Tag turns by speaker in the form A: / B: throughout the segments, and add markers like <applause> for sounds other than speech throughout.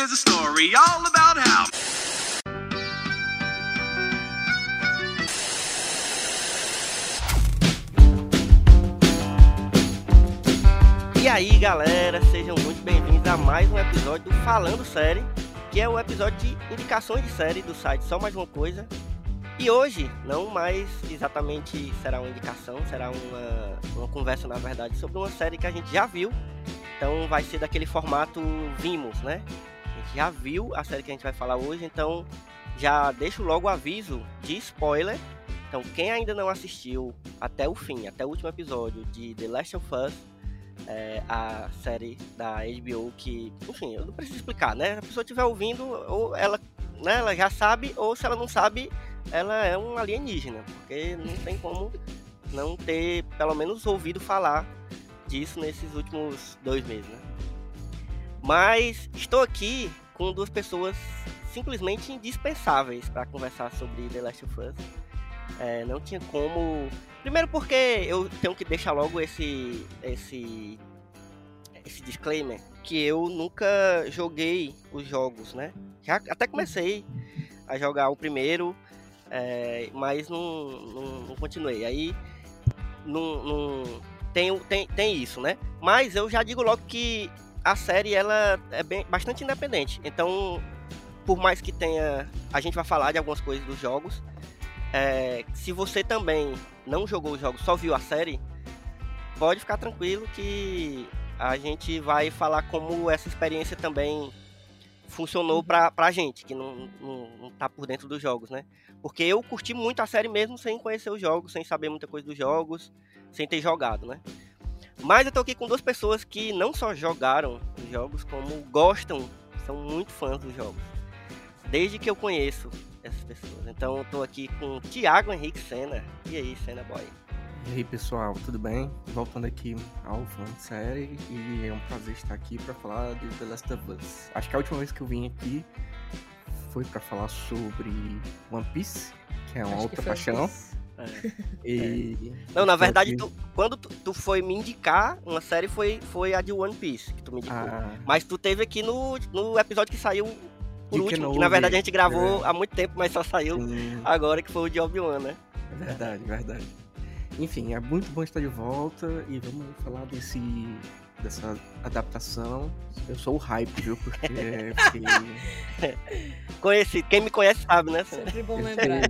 A: Here's a story all about how.
B: E aí, galera, sejam muito bem-vindos a mais um episódio do Falando Série, que é o episódio de indicações de série do site Só Mais Uma Coisa. E hoje, não mais exatamente será uma indicação, será uma, uma conversa, na verdade, sobre uma série que a gente já viu. Então vai ser daquele formato Vimos, né? Já viu a série que a gente vai falar hoje, então já deixo logo o aviso de spoiler. Então, quem ainda não assistiu até o fim, até o último episódio de The Last of Us, é, a série da HBO que, enfim, eu não preciso explicar, né? Se a pessoa estiver ouvindo, ou ela, né, ela já sabe, ou se ela não sabe, ela é um alienígena, porque não tem como não ter, pelo menos, ouvido falar disso nesses últimos dois meses, né? Mas estou aqui com duas pessoas simplesmente indispensáveis para conversar sobre The Last of Us. É, não tinha como. Primeiro porque eu tenho que deixar logo esse esse esse disclaimer que eu nunca joguei os jogos, né? Já até comecei a jogar o primeiro, é, mas não, não, não, continuei. Aí não, não tem, tem, tem isso, né? Mas eu já digo logo que a série ela é bem, bastante independente. Então, por mais que tenha, a gente vai falar de algumas coisas dos jogos. É, se você também não jogou os jogos, só viu a série, pode ficar tranquilo que a gente vai falar como essa experiência também funcionou pra, pra gente, que não, não, não tá por dentro dos jogos, né? Porque eu curti muito a série mesmo sem conhecer os jogos, sem saber muita coisa dos jogos, sem ter jogado, né? Mas eu tô aqui com duas pessoas que não só jogaram os jogos, como gostam, são muito fãs dos jogos. Desde que eu conheço essas pessoas. Então eu tô aqui com o Thiago Henrique Senna. E aí, Senna Boy?
C: E aí, pessoal, tudo bem? Voltando aqui ao fã de série e é um prazer estar aqui para falar de The Last of Us. Acho que a última vez que eu vim aqui foi para falar sobre One Piece, que é uma
D: Acho
C: outra
D: que foi
C: paixão.
D: isso.
C: E
B: Não, na
C: tô
B: verdade, tu- quando tu, tu foi me indicar uma série, foi, foi a de One Piece que tu me indicou.
C: Ah,
B: Mas tu teve aqui no, no episódio que saiu por
C: De
B: último, que
C: Kenobi,
B: na verdade a gente gravou há muito tempo, mas só saiu
C: sim.
B: agora que foi o de Obi-Wan, né?
C: É verdade, verdade. Enfim, é muito bom estar de volta e vamos falar desse dessa adaptação. Eu sou o hype, viu? Porque <laughs> fiquei
B: Conheci, quem me conhece sabe, né?
D: Sempre bom lembrar.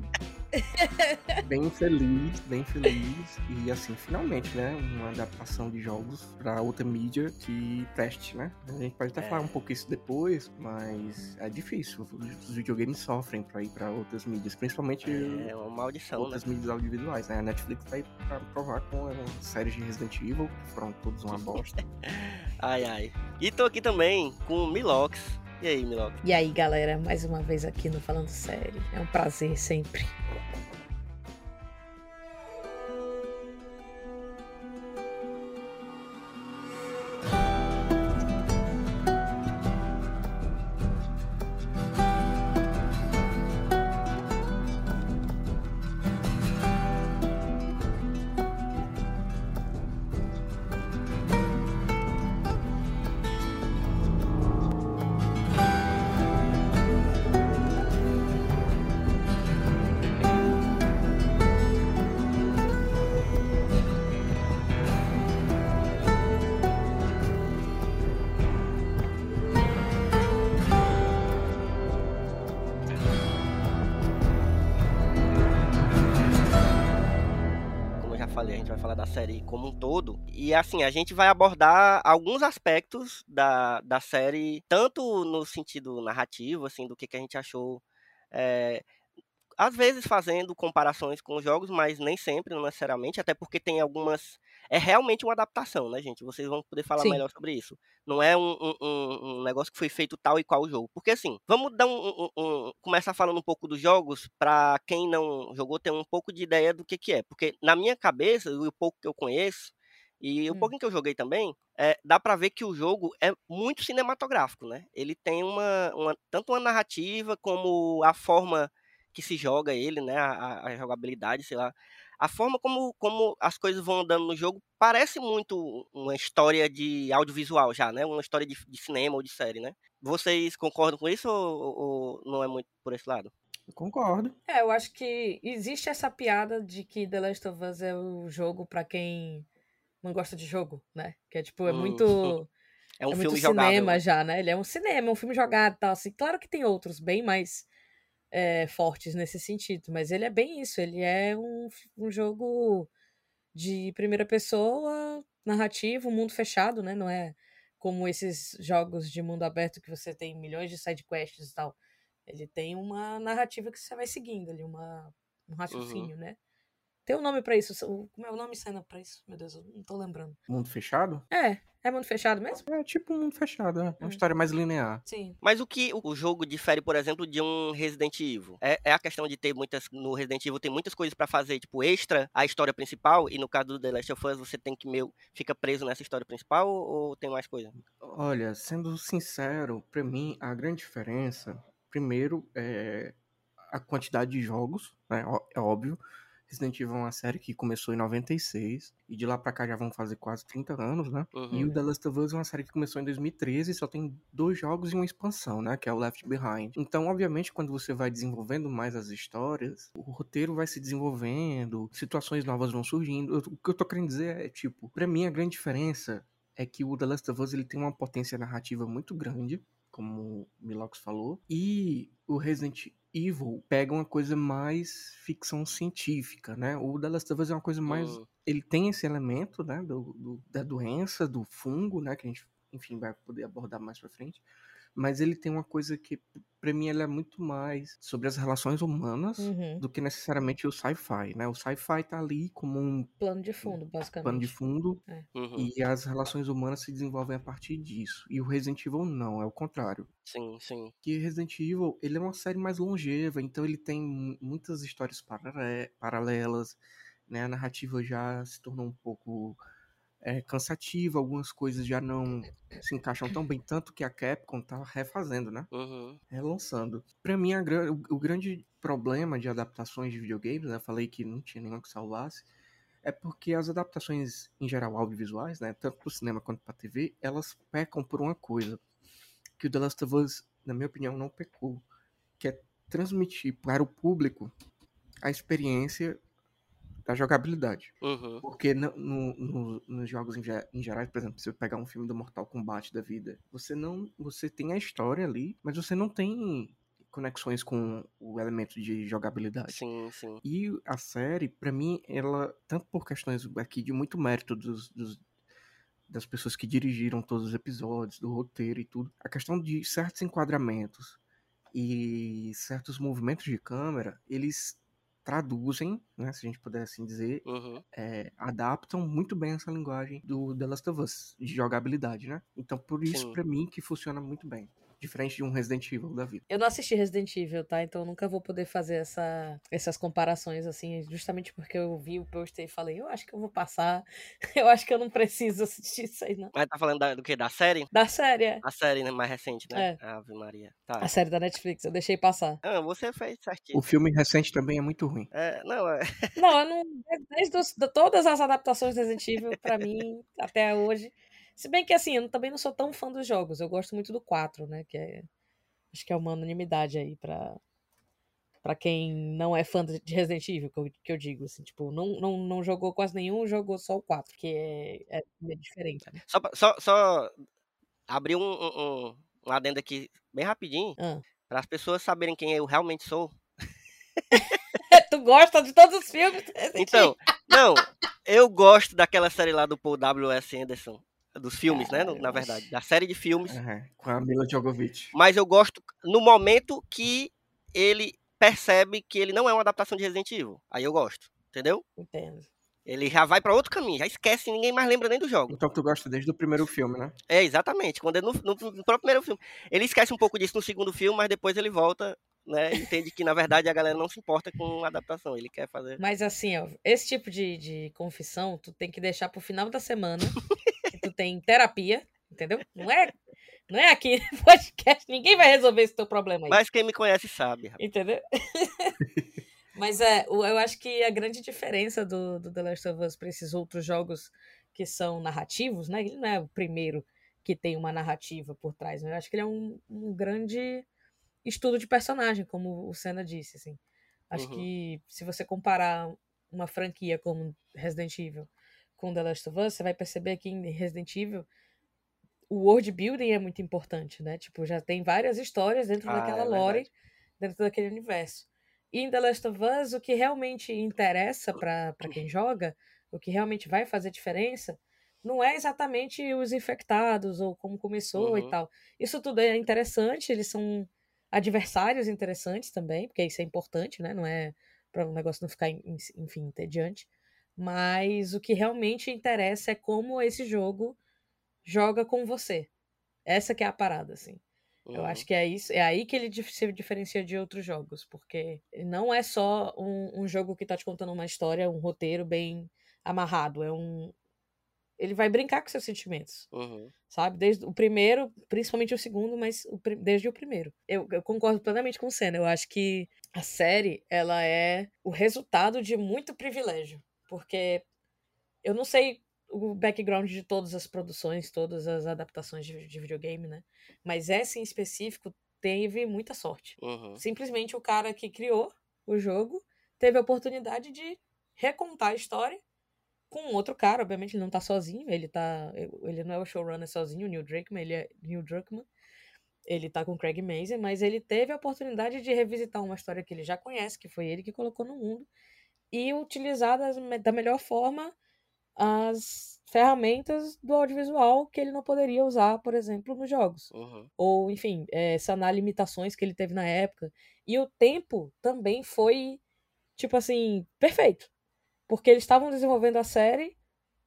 C: Bem feliz, bem feliz e assim, finalmente, né, uma adaptação de jogos para outra mídia que preste, né? A gente pode até
B: É.
C: falar um pouco isso depois, mas é difícil. Os videogames sofrem para ir para outras mídias, principalmente
B: É uma maldição, né?
C: outras mídias audiovisuais, né? A Netflix tá aí pra provar com séries de Resident Evil, que foram todos uma <laughs> bosta.
B: Ai, ai. E tô aqui também com o Milox. E aí, Milox?
D: E aí, galera, mais uma vez aqui no Falando Sério. É um prazer sempre.
B: E assim, a gente vai abordar alguns aspectos da, da série, tanto no sentido narrativo, assim, do que, que a gente achou. é, às vezes fazendo comparações com os jogos, mas nem sempre, não necessariamente, até porque tem algumas. É realmente uma adaptação, né, gente? Vocês vão poder falar
D: Sim.
B: melhor sobre isso. Não é um, um- um- negócio que foi feito tal e qual jogo. Porque assim, vamos dar um, um- um- começar falando um pouco dos jogos, para quem não jogou ter um pouco de ideia do que, que é. Porque na minha cabeça, e o pouco que eu conheço, e o
D: Hum.
B: pouquinho que eu joguei também, é, dá pra ver que o jogo é muito cinematográfico, né? Ele tem uma, uma- tanto uma narrativa como a forma que se joga ele, né? A, a- jogabilidade, sei lá. a forma como, como as coisas vão andando no jogo parece muito uma história de audiovisual já, né? Uma história de, de cinema ou de série, né? Vocês concordam com isso ou, ou não é muito por esse lado?
C: Eu concordo.
D: É, eu acho que existe essa piada de que The Last of Us é o jogo pra quem não gosta de jogo, né? Que é tipo, é
B: Hum.
D: muito.
B: É um
D: é
B: filme
D: muito cinema
B: né?
D: já, né? Ele é um cinema, é um filme jogado e tal. Assim. Claro que tem outros bem mais é, fortes nesse sentido, mas ele é bem isso. Ele é um, um jogo de primeira pessoa, narrativo, mundo fechado, né? Não é como esses jogos de mundo aberto que você tem milhões de side quests e tal. Ele tem uma narrativa que você vai seguindo ali, uma, um raciocínio, né? Tem um nome pra isso. o- Como é o nome cena pra isso? Meu Deus, eu não tô lembrando.
C: Mundo fechado?
D: É, é mundo fechado mesmo?
C: É tipo um mundo fechado, é. É
D: Hum.
C: uma história mais linear.
D: Sim.
B: Mas o que o- jogo difere, por exemplo, de um Resident Evil? É, é a questão de ter muitas. No Resident Evil tem muitas coisas pra fazer, tipo, extra a história principal, e no caso do The Last of Us você tem que meio. fica preso nessa história principal ou, tem mais coisa?
C: Olha, sendo sincero, pra mim a grande diferença, primeiro, é a quantidade de jogos, né? É óbvio. Resident Evil é uma série que começou em 96 e de lá pra cá já vão fazer quase 30 anos, né?
B: Uhum.
C: E o The Last of Us é uma série que começou em 2013 e só tem dois jogos e uma expansão, né? Que é o Left Behind. Então, obviamente, quando você vai desenvolvendo mais as histórias, o roteiro vai se desenvolvendo, situações novas vão surgindo. O que eu tô querendo dizer é, tipo, pra mim a grande diferença é que o The Last of Us ele tem uma potência narrativa muito grande, como o Milox falou, e o Resident Evil pega uma coisa mais ficção científica, né? O The Last of Us é uma coisa mais ele tem esse elemento, né, do, do- da doença, do fungo, né, que a gente, enfim, vai poder abordar mais pra frente. Mas ele tem uma coisa que, pra mim, ele é muito mais sobre as relações humanas
D: Uhum.
C: do que necessariamente o sci-fi, né? O sci-fi tá ali como um
D: Plano de fundo, basicamente.
C: pano de fundo
B: uhum.
C: e as relações humanas se desenvolvem a partir disso. E o Resident Evil não, é o contrário.
B: Sim, sim.
C: Que Resident Evil, ele é uma série mais longeva, então ele tem mu- muitas histórias paralelas, né? A narrativa já se tornou um pouco é, cansativa, algumas coisas já não se encaixam tão bem, tanto que a Capcom tá refazendo, né?
B: Uhum.
C: Relançando. Pra mim, a o, o grande problema de adaptações de videogames, né? Eu falei que não tinha nenhuma que salvasse, é porque as adaptações, em geral, audiovisuais, né? Tanto pro cinema quanto pra TV, elas pecam por uma coisa. Que o The Last of Us, na minha opinião, não pecou. Que é transmitir para o público a experiência da jogabilidade.
B: Uhum.
C: Porque no- no- no- nos jogos em, em geral, por exemplo, se você pegar um filme do Mortal Kombat da vida, você não. Você tem a história ali, mas você não tem conexões com o elemento de jogabilidade.
B: Sim, sim.
C: E a série, pra mim, ela, tanto por questões aqui de muito mérito dos, dos- das pessoas que dirigiram todos os episódios, do roteiro e tudo, a questão de certos enquadramentos e certos movimentos de câmera, eles traduzem, né, se a gente puder assim dizer,
B: Uhum.
C: é, adaptam muito bem essa linguagem do The Last of Us, de jogabilidade, né? Então, por isso, pra mim, que funciona muito bem. Diferente de um Resident Evil da vida.
D: Eu não assisti Resident Evil, tá? Então eu nunca vou poder fazer essa, essas comparações, assim, justamente porque eu vi o post e falei, eu acho que eu vou passar, <laughs> eu acho que eu não preciso assistir isso aí, não.
B: Mas tá falando da- do que? Da série?
D: Da série, é.
B: A série né, mais recente, né? Ave Maria. Tá.
D: A série da Netflix, eu deixei passar.
B: Ah, você fez certinho.
C: O filme recente também é muito ruim.
B: É, não, é.
D: Não, eu não. Desde os- todas as adaptações do Resident Evil, pra mim, até hoje. Se bem que assim, eu também não sou tão fã dos jogos. Eu gosto muito do 4, né? Que é. Acho que é uma unanimidade aí pra. Pra quem não é fã de Resident Evil, que eu, que eu digo, assim, tipo, não, não, não jogou quase nenhum, jogou só o 4, que é, é diferente, né?
B: Só, só, só abrir um, um, um, adendo aqui bem rapidinho,
D: Ah.
B: para as pessoas saberem quem eu realmente sou. <laughs>
D: tu gosta de todos os filmes?
B: Então, não, eu gosto daquela série lá do Paul W.S. Anderson, dos filmes, né? Na verdade, da série de filmes.
C: É, com a Mila Jovovich.
B: Mas eu gosto no momento que ele percebe que ele não é uma adaptação de Resident Evil. Aí eu gosto, entendeu?
D: Entendo.
B: Ele já vai para outro caminho, já esquece, ninguém mais lembra nem do jogo.
C: Então tu gosta desde o primeiro filme, né?
B: É, exatamente. Quando é no, no- no próprio primeiro filme. Ele esquece um pouco disso no segundo filme, mas depois ele volta, né? Entende que, na verdade, a galera não se importa com a adaptação. Ele quer fazer.
D: Mas assim, ó, esse tipo de, de confissão, tu tem que deixar pro final da semana, <laughs> tem terapia, entendeu? Não é, não é aqui no <laughs> podcast, ninguém vai resolver esse teu problema aí.
B: Mas quem me conhece sabe, rapaz.
D: Entendeu? <laughs> Mas é, eu acho que a grande diferença do, do The Last of Us para esses outros jogos que são narrativos, né? Ele não é o primeiro que tem uma narrativa por trás, né? Eu acho que ele é um, um grande estudo de personagem, como o Senna disse, assim. Acho uhum. que se você comparar uma franquia como Resident Evil com The Last of Us, você vai perceber que em Resident Evil o world building é muito importante, né? Tipo, já tem várias histórias dentro ah, daquela é lore, dentro daquele universo. E em The Last of Us, o que realmente interessa para quem joga, o que realmente vai fazer diferença, não é exatamente os infectados ou como começou uhum. e tal. Isso tudo é interessante, eles são adversários interessantes também, porque isso é importante, né? Não é para o um negócio não ficar, enfim, entediante. Mas o que realmente interessa é como esse jogo joga com você. Essa que é a parada, assim. Uhum. Eu acho que é isso, é aí que ele se diferencia de outros jogos, porque não é só um, um jogo que tá te contando uma história, um roteiro bem amarrado, é um, ele vai brincar com seus sentimentos. Uhum. Sabe? Desde o primeiro, principalmente o segundo, mas o, desde o primeiro. Eu, eu, concordo plenamente com o Senna. Eu acho que a série, ela é o resultado de muito privilégio. Porque eu não sei o background de todas as produções, todas as adaptações de, de videogame, né? Mas essa em específico teve muita sorte. Uhum. Simplesmente o cara que criou o jogo teve a oportunidade de recontar a história com outro cara, obviamente ele não tá sozinho, ele tá. Ele não é o showrunner sozinho, o Neil Druckmann, ele é Neil Druckmann. Ele tá com Craig Mazin, mas ele teve a oportunidade de revisitar uma história que ele já conhece, que foi ele que colocou no mundo, e utilizar das, da melhor forma as ferramentas do audiovisual que ele não poderia usar, por exemplo, nos jogos. Uhum. Ou, enfim, é, sanar limitações que ele teve na época. E o tempo também foi, tipo assim, perfeito. Porque eles estavam desenvolvendo a série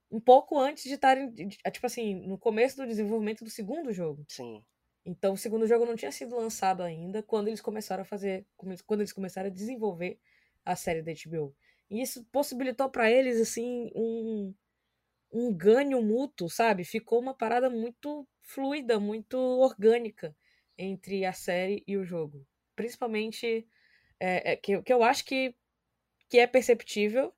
D: um pouco antes de estarem. Tipo assim, no começo do desenvolvimento do segundo jogo.
B: Sim.
D: Então o segundo jogo não tinha sido lançado ainda quando eles começaram a fazer. Quando eles começaram a desenvolver a série da HBO. E isso possibilitou para eles, assim, um, um ganho mútuo, sabe? Ficou uma parada muito fluida, muito orgânica entre a série e o jogo. Principalmente. É, é, que, que eu acho que, que é perceptível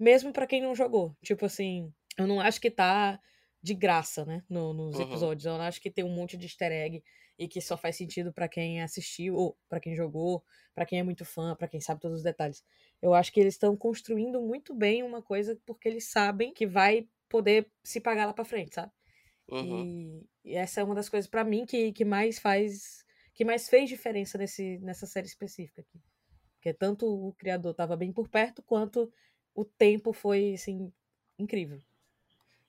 D: mesmo para quem não jogou. Tipo assim, eu não acho que tá de graça, né, no, nos uhum. episódios. Eu não acho que tem um monte de easter egg e que só faz sentido para quem assistiu, ou para quem jogou, para quem é muito fã, para quem sabe todos os detalhes. Eu acho que eles estão construindo muito bem uma coisa porque eles sabem que vai poder se pagar lá para frente, sabe? Uhum. E, e, essa é uma das coisas para mim que, que mais faz que mais fez diferença nesse, nessa série específica aqui. Porque tanto o criador estava bem por perto, quanto o tempo foi, assim, incrível.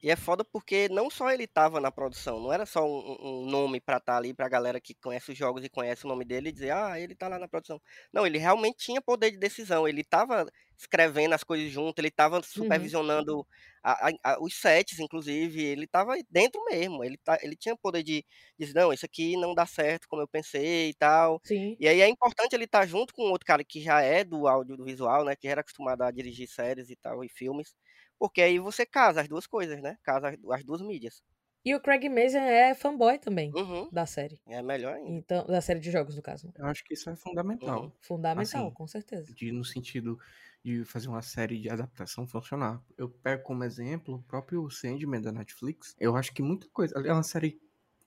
B: E é foda porque não só ele tava na produção, não era só um, um nome pra estar tá ali pra galera que conhece os jogos e conhece o nome dele e dizer, ah, ele tá lá na produção. Não, ele realmente tinha poder de decisão, ele tava escrevendo as coisas junto, ele tava uhum. supervisionando uhum. a, a, a, os sets, inclusive, ele tava dentro mesmo, ele, tá, ele tinha poder de dizer, não, isso aqui não dá certo como eu pensei e tal.
D: Sim.
B: E aí é importante ele estar tá junto com outro cara que já é do audiovisual, né, que já era acostumado a dirigir séries e tal, e filmes, porque aí você casa as duas coisas, né? Casa as, duas mídias.
D: E o Craig Mazin é fanboy também
B: uhum.
D: da série.
B: É melhor ainda.
D: Então, da série de jogos, no caso.
C: Eu acho que isso é fundamental. Uhum.
D: Fundamental, assim, com certeza.
C: De, no sentido de fazer uma série de adaptação funcionar. Eu pego como exemplo o próprio Sandman da Netflix. Eu acho que muita coisa. É uma série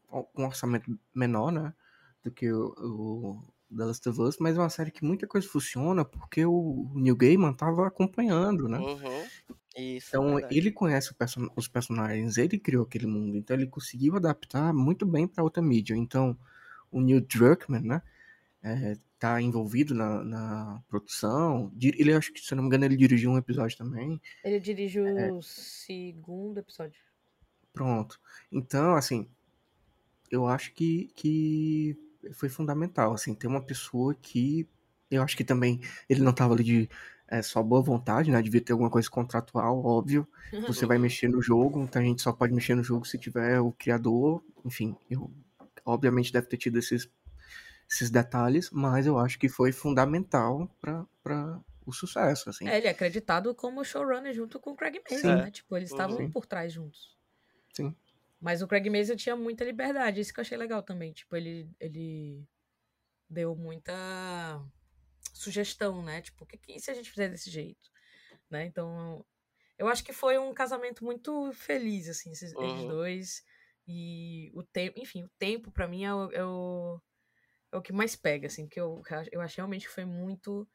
C: com um orçamento menor, né? Do que o, o The Last of Us, mas é uma série que muita coisa funciona porque o Neil Gaiman tava acompanhando, né?
B: Uhum. Isso,
C: então é ele conhece person os personagens, ele criou aquele mundo, então ele conseguiu adaptar muito bem para outra mídia. Então o Neil Druckmann, né, é, tá envolvido na, na, produção. Ele acho que se não me engano ele dirigiu um episódio também.
D: Ele dirigiu é, o segundo episódio.
C: Pronto. Então assim, eu acho que que foi fundamental assim ter uma pessoa que eu acho que também ele não tava ali de é só boa vontade, né? Devia ter alguma coisa contratual, óbvio. <laughs> Você vai mexer no jogo, então a gente só pode mexer no jogo se tiver o criador. Enfim, eu, obviamente deve ter tido esses, esses detalhes, mas eu acho que foi fundamental para o sucesso, assim.
D: É, ele é acreditado como showrunner junto com o Craig Mazin, né? Tipo, eles estavam Sim. por trás juntos.
C: Sim.
D: Mas o Craig Mazin tinha muita liberdade, isso que eu achei legal também. Tipo, ele, ele deu muita sugestão, né? Tipo, o que, que se a gente fizer desse jeito? Né? Então, eu acho que foi um casamento muito feliz, assim, esses,
B: Uhum.
D: eles dois. E o tempo, enfim, o tempo pra mim é o, é o, é o que mais pega, assim, porque eu, eu acho realmente que foi muito.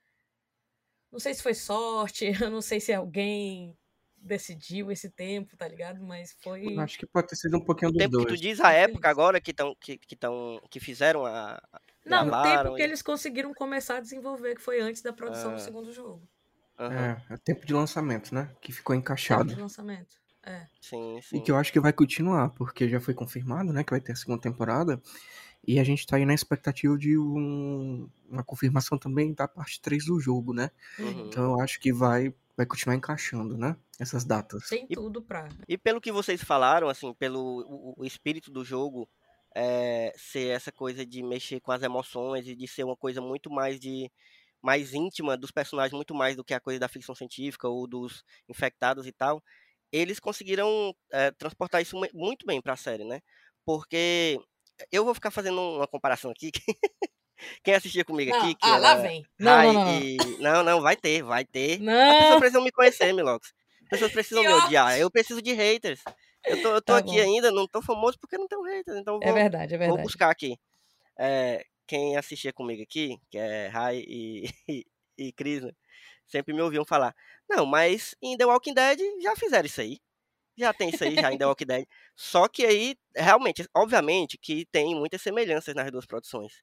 D: Não sei se foi sorte, <laughs> eu não sei se alguém decidiu esse tempo, tá ligado? Mas foi.
C: Eu acho que pode ter sido um pouquinho
B: O
C: dos
B: tempo que tu
C: dois.
B: diz a época agora que estão que, que, tão, que fizeram a.
D: Não, o tempo que
B: e-
D: eles conseguiram começar a desenvolver, que foi antes da produção
B: Ah.
D: do segundo jogo.
B: Aham,
C: É, é tempo de lançamento, né? Que ficou
D: Tempo
C: encaixado.
D: de lançamento. É.
B: Sim,
C: E
B: sim.
C: que eu acho que vai continuar, porque já foi confirmado, né? Que vai ter a segunda temporada. E a gente tá aí na expectativa de um- uma confirmação também da parte 3 do jogo, né?
B: Uhum.
C: Então eu acho que vai, vai continuar encaixando, né? Essas datas.
D: Tem
B: E-
D: tudo pra.
B: E pelo que vocês falaram, assim, pelo o, o espírito do jogo é, ser essa coisa de mexer com as emoções e de ser uma coisa muito mais de mais íntima dos personagens, muito mais do que a coisa da ficção científica ou dos infectados e tal, eles conseguiram é, transportar isso mu- muito bem para a série, né? Porque eu vou ficar fazendo uma comparação aqui. <laughs> que Quem assistia comigo
D: Não,
B: aqui, que
D: ah, lá vem. Não, não,
B: e... não, não, vai ter, vai ter. As
D: Não.
B: pessoas precisam me conhecer, Milox. As pessoas precisam me odiar. Eu preciso de haters. Eu tô, eu tô
D: Tá
B: aqui
D: bom.
B: ainda, não tô famoso porque não tenho haters. Então
D: É
B: vou,
D: verdade, é
B: vou
D: verdade.
B: buscar aqui. É, quem assistia comigo aqui, que é Rai e, <laughs> e, e Cris, né, sempre me ouviam falar. Não, mas em The Walking Dead já fizeram isso aí. Já tem isso aí, já em The Walking Dead. Só que aí, realmente, obviamente, que tem muitas semelhanças nas duas produções.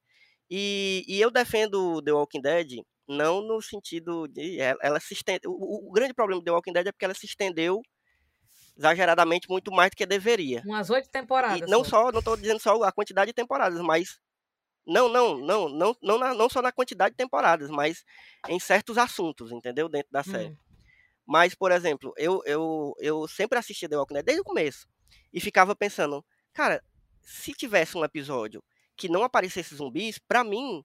B: E, e eu defendo The Walking Dead não no sentido de ela, ela se estende, o, o- o grande problema de The Walking Dead é porque ela se estendeu exageradamente muito mais do que deveria.
D: Umas oito
B: E
D: temporadas.
B: não só, não estou dizendo só a quantidade de temporadas, mas não, não, não, não, não, na- não só na quantidade de temporadas, mas em certos assuntos, entendeu? Dentro da série.
D: Hum,
B: Mas, por exemplo, eu, eu, eu sempre assisti The Walking Dead desde o começo. E ficava pensando, cara, se tivesse um episódio que não aparecesse zumbis, pra mim,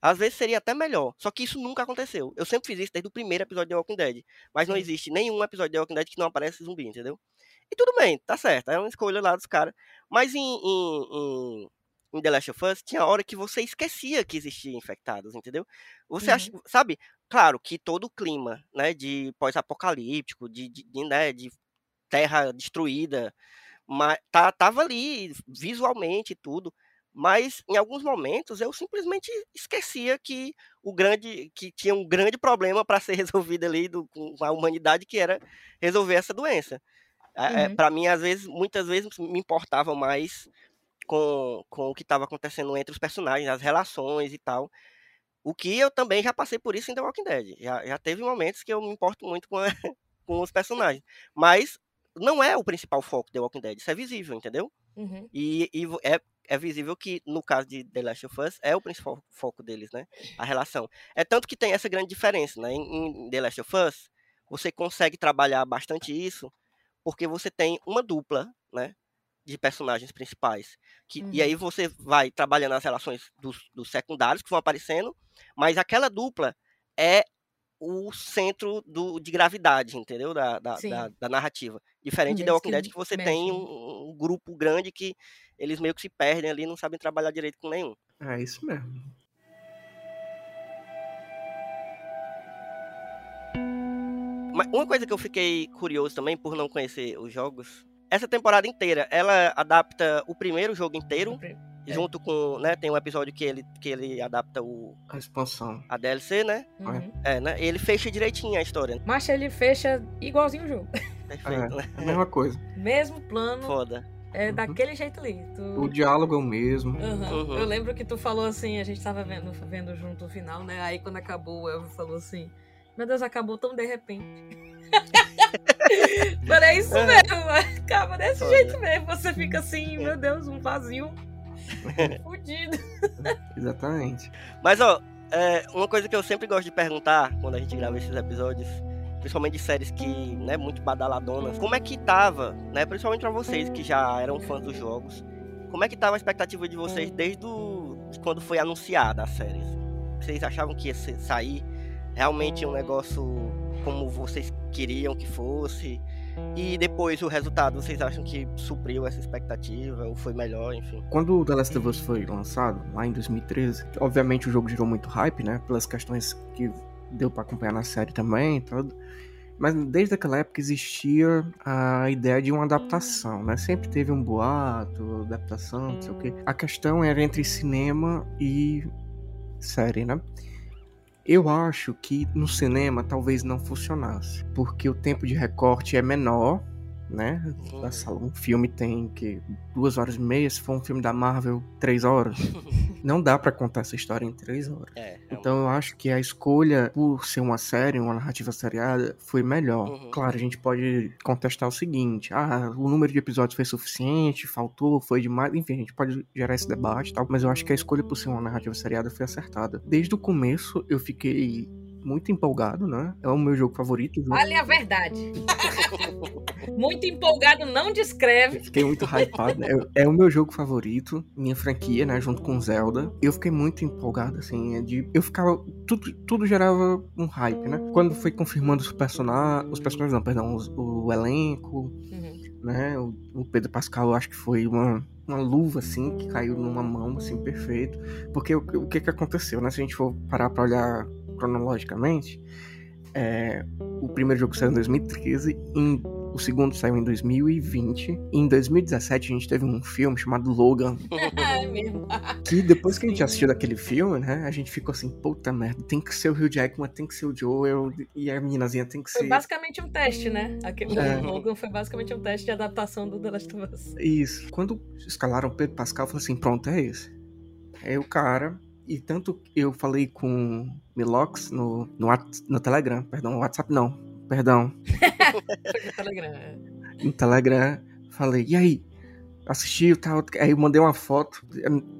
B: às vezes seria até melhor. Só que isso nunca aconteceu. Eu sempre fiz isso desde o primeiro episódio de Walking Dead. Mas não
D: Sim.
B: existe nenhum episódio de Walking Dead que não aparece zumbi, entendeu? E tudo bem, tá certo. É uma escolha lá dos caras. Mas em, em, em, em The Last of Us, tinha hora que você esquecia que existia infectados, entendeu? Você
D: Uhum.
B: acha, sabe? Claro que todo o clima, né, de pós-apocalíptico, de, de, de, né, de terra destruída, mas tá, tava ali visualmente tudo. Mas em alguns momentos eu simplesmente esquecia que o grande que tinha um grande problema para ser <laughs> resolvido ali do, com a humanidade que era resolver essa doença.
D: Uhum.
B: Para mim às vezes, muitas vezes me importava mais com, com o que estava acontecendo entre os personagens, as relações e tal. O que eu também já passei por isso em The Walking Dead. Já, já teve momentos que eu me importo muito com, a- <laughs> com os personagens. Mas não é o principal foco de The Walking Dead. Isso é visível, entendeu?
D: uhum.
B: E, e é, é visível que, no caso de The Last of Us, é o principal foco deles, né? A relação. É tanto que tem essa grande diferença, né? Em, em The Last of Us, você consegue trabalhar bastante isso, porque você tem uma dupla, né? De personagens principais. Que,
D: Uhum.
B: E aí você vai trabalhando as relações dos, dos secundários que vão aparecendo, mas aquela dupla é o centro do, de gravidade, entendeu? Da, da, da, da narrativa. Diferente de The
D: Eles
B: Walking Dead, que você tem
D: mexem.
B: um, um grupo grande que eles meio que se perdem ali, não sabem trabalhar direito com nenhum.
C: É isso mesmo.
B: Mas uma coisa que eu fiquei curioso também, por não conhecer os jogos, essa temporada inteira, ela adapta o primeiro jogo inteiro,
D: É.
B: junto com, né, tem um episódio que ele, que ele adapta o,
C: A expansão.
B: a DLC, né?
D: Uhum.
B: É, né? Ele fecha direitinho a história, né?
D: Mas ele fecha igualzinho o jogo. <laughs>
B: Perfeito, né?
C: É a mesma coisa.
D: Mesmo plano,
B: Foda.
D: é
C: Uhum.
D: daquele jeito ali. Tu...
C: O diálogo é o mesmo.
D: Aham.
B: Uhum.
D: Eu lembro que tu falou assim, a gente tava vendo, vendo junto o final, né? Aí quando acabou, o Elvio falou assim: Meu Deus, acabou tão de repente. <laughs> Mas é isso
B: Uhum.
D: mesmo, acaba desse
B: Foda.
D: jeito mesmo. Você fica assim, meu Deus, um vazio. <laughs> Fudido.
C: Exatamente.
B: Mas, ó, é, uma coisa que eu sempre gosto de perguntar quando a gente grava esses episódios, principalmente de séries que, né, muito badaladonas, como é que tava, né, principalmente pra vocês que já eram fãs dos jogos, como é que tava a expectativa de vocês desde o, de quando foi anunciada a série? Vocês achavam que ia sair realmente um negócio como vocês queriam que fosse? E depois o resultado, vocês acham que supriu essa expectativa ou foi melhor, enfim?
C: Quando o The Last of Us foi lançado, lá em 2013, obviamente o jogo gerou muito hype, né? Pelas questões que deu para acompanhar na série também e tudo. Mas desde aquela época existia a ideia de uma adaptação, né? Sempre teve um boato, adaptação, não sei o quê. A questão era entre cinema e série, né? Eu acho que no cinema talvez não funcionasse, porque o tempo de recorte é menor, né? Um filme tem que duas horas e meia, se for um filme da Marvel, três horas. <laughs> Não dá para contar essa história em três horas.
B: É, é
C: Então eu acho que a escolha por ser uma série, uma narrativa seriada, foi melhor.
B: Uhum.
C: Claro, a gente pode contestar o seguinte: ah, o número de episódios foi suficiente, faltou, foi demais. Enfim, a gente pode gerar esse debate e tal. Mas eu acho que a escolha por ser uma narrativa seriada foi acertada. Desde o começo eu fiquei muito empolgado, né? É o meu jogo favorito.
D: Fale a verdade. <laughs> Muito empolgado não descreve.
C: Fiquei muito hypado, né? É o meu jogo favorito, minha franquia, né? Junto com Zelda. Eu fiquei muito empolgado, assim. é De, eu ficava. Tudo, tudo gerava um hype, né? Quando foi confirmando os personagens. Os personagens, não, perdão, os- o elenco,
D: Uhum.
C: né? O, o Pedro Pascal, eu acho que foi uma, uma luva, assim, que caiu numa mão, assim, perfeito. Porque o, o que que aconteceu, né? Se a gente for parar pra olhar cronologicamente, é, o primeiro jogo saiu em 2013, em, o segundo saiu em 2020. E em 2017 a gente teve um filme chamado Logan, <laughs>
D: É
C: que depois que a gente assistiu daquele filme, né, a gente ficou assim, puta merda, tem que ser o Hugh Jackman, tem que ser o Joel, e a meninazinha tem que
D: Foi
C: ser...
D: basicamente um teste, né? Aquele,
C: É.
D: O Logan foi basicamente um teste de adaptação do The Last of Us.
C: Isso. Quando escalaram Pedro Pascal, eu falei assim, pronto, é esse. É o cara. E tanto eu falei com Milox no, no, no Telegram, perdão, no WhatsApp não, perdão,
D: no Telegram. é.
C: no Telegram, falei, e aí? Assisti e tal, aí eu mandei uma foto,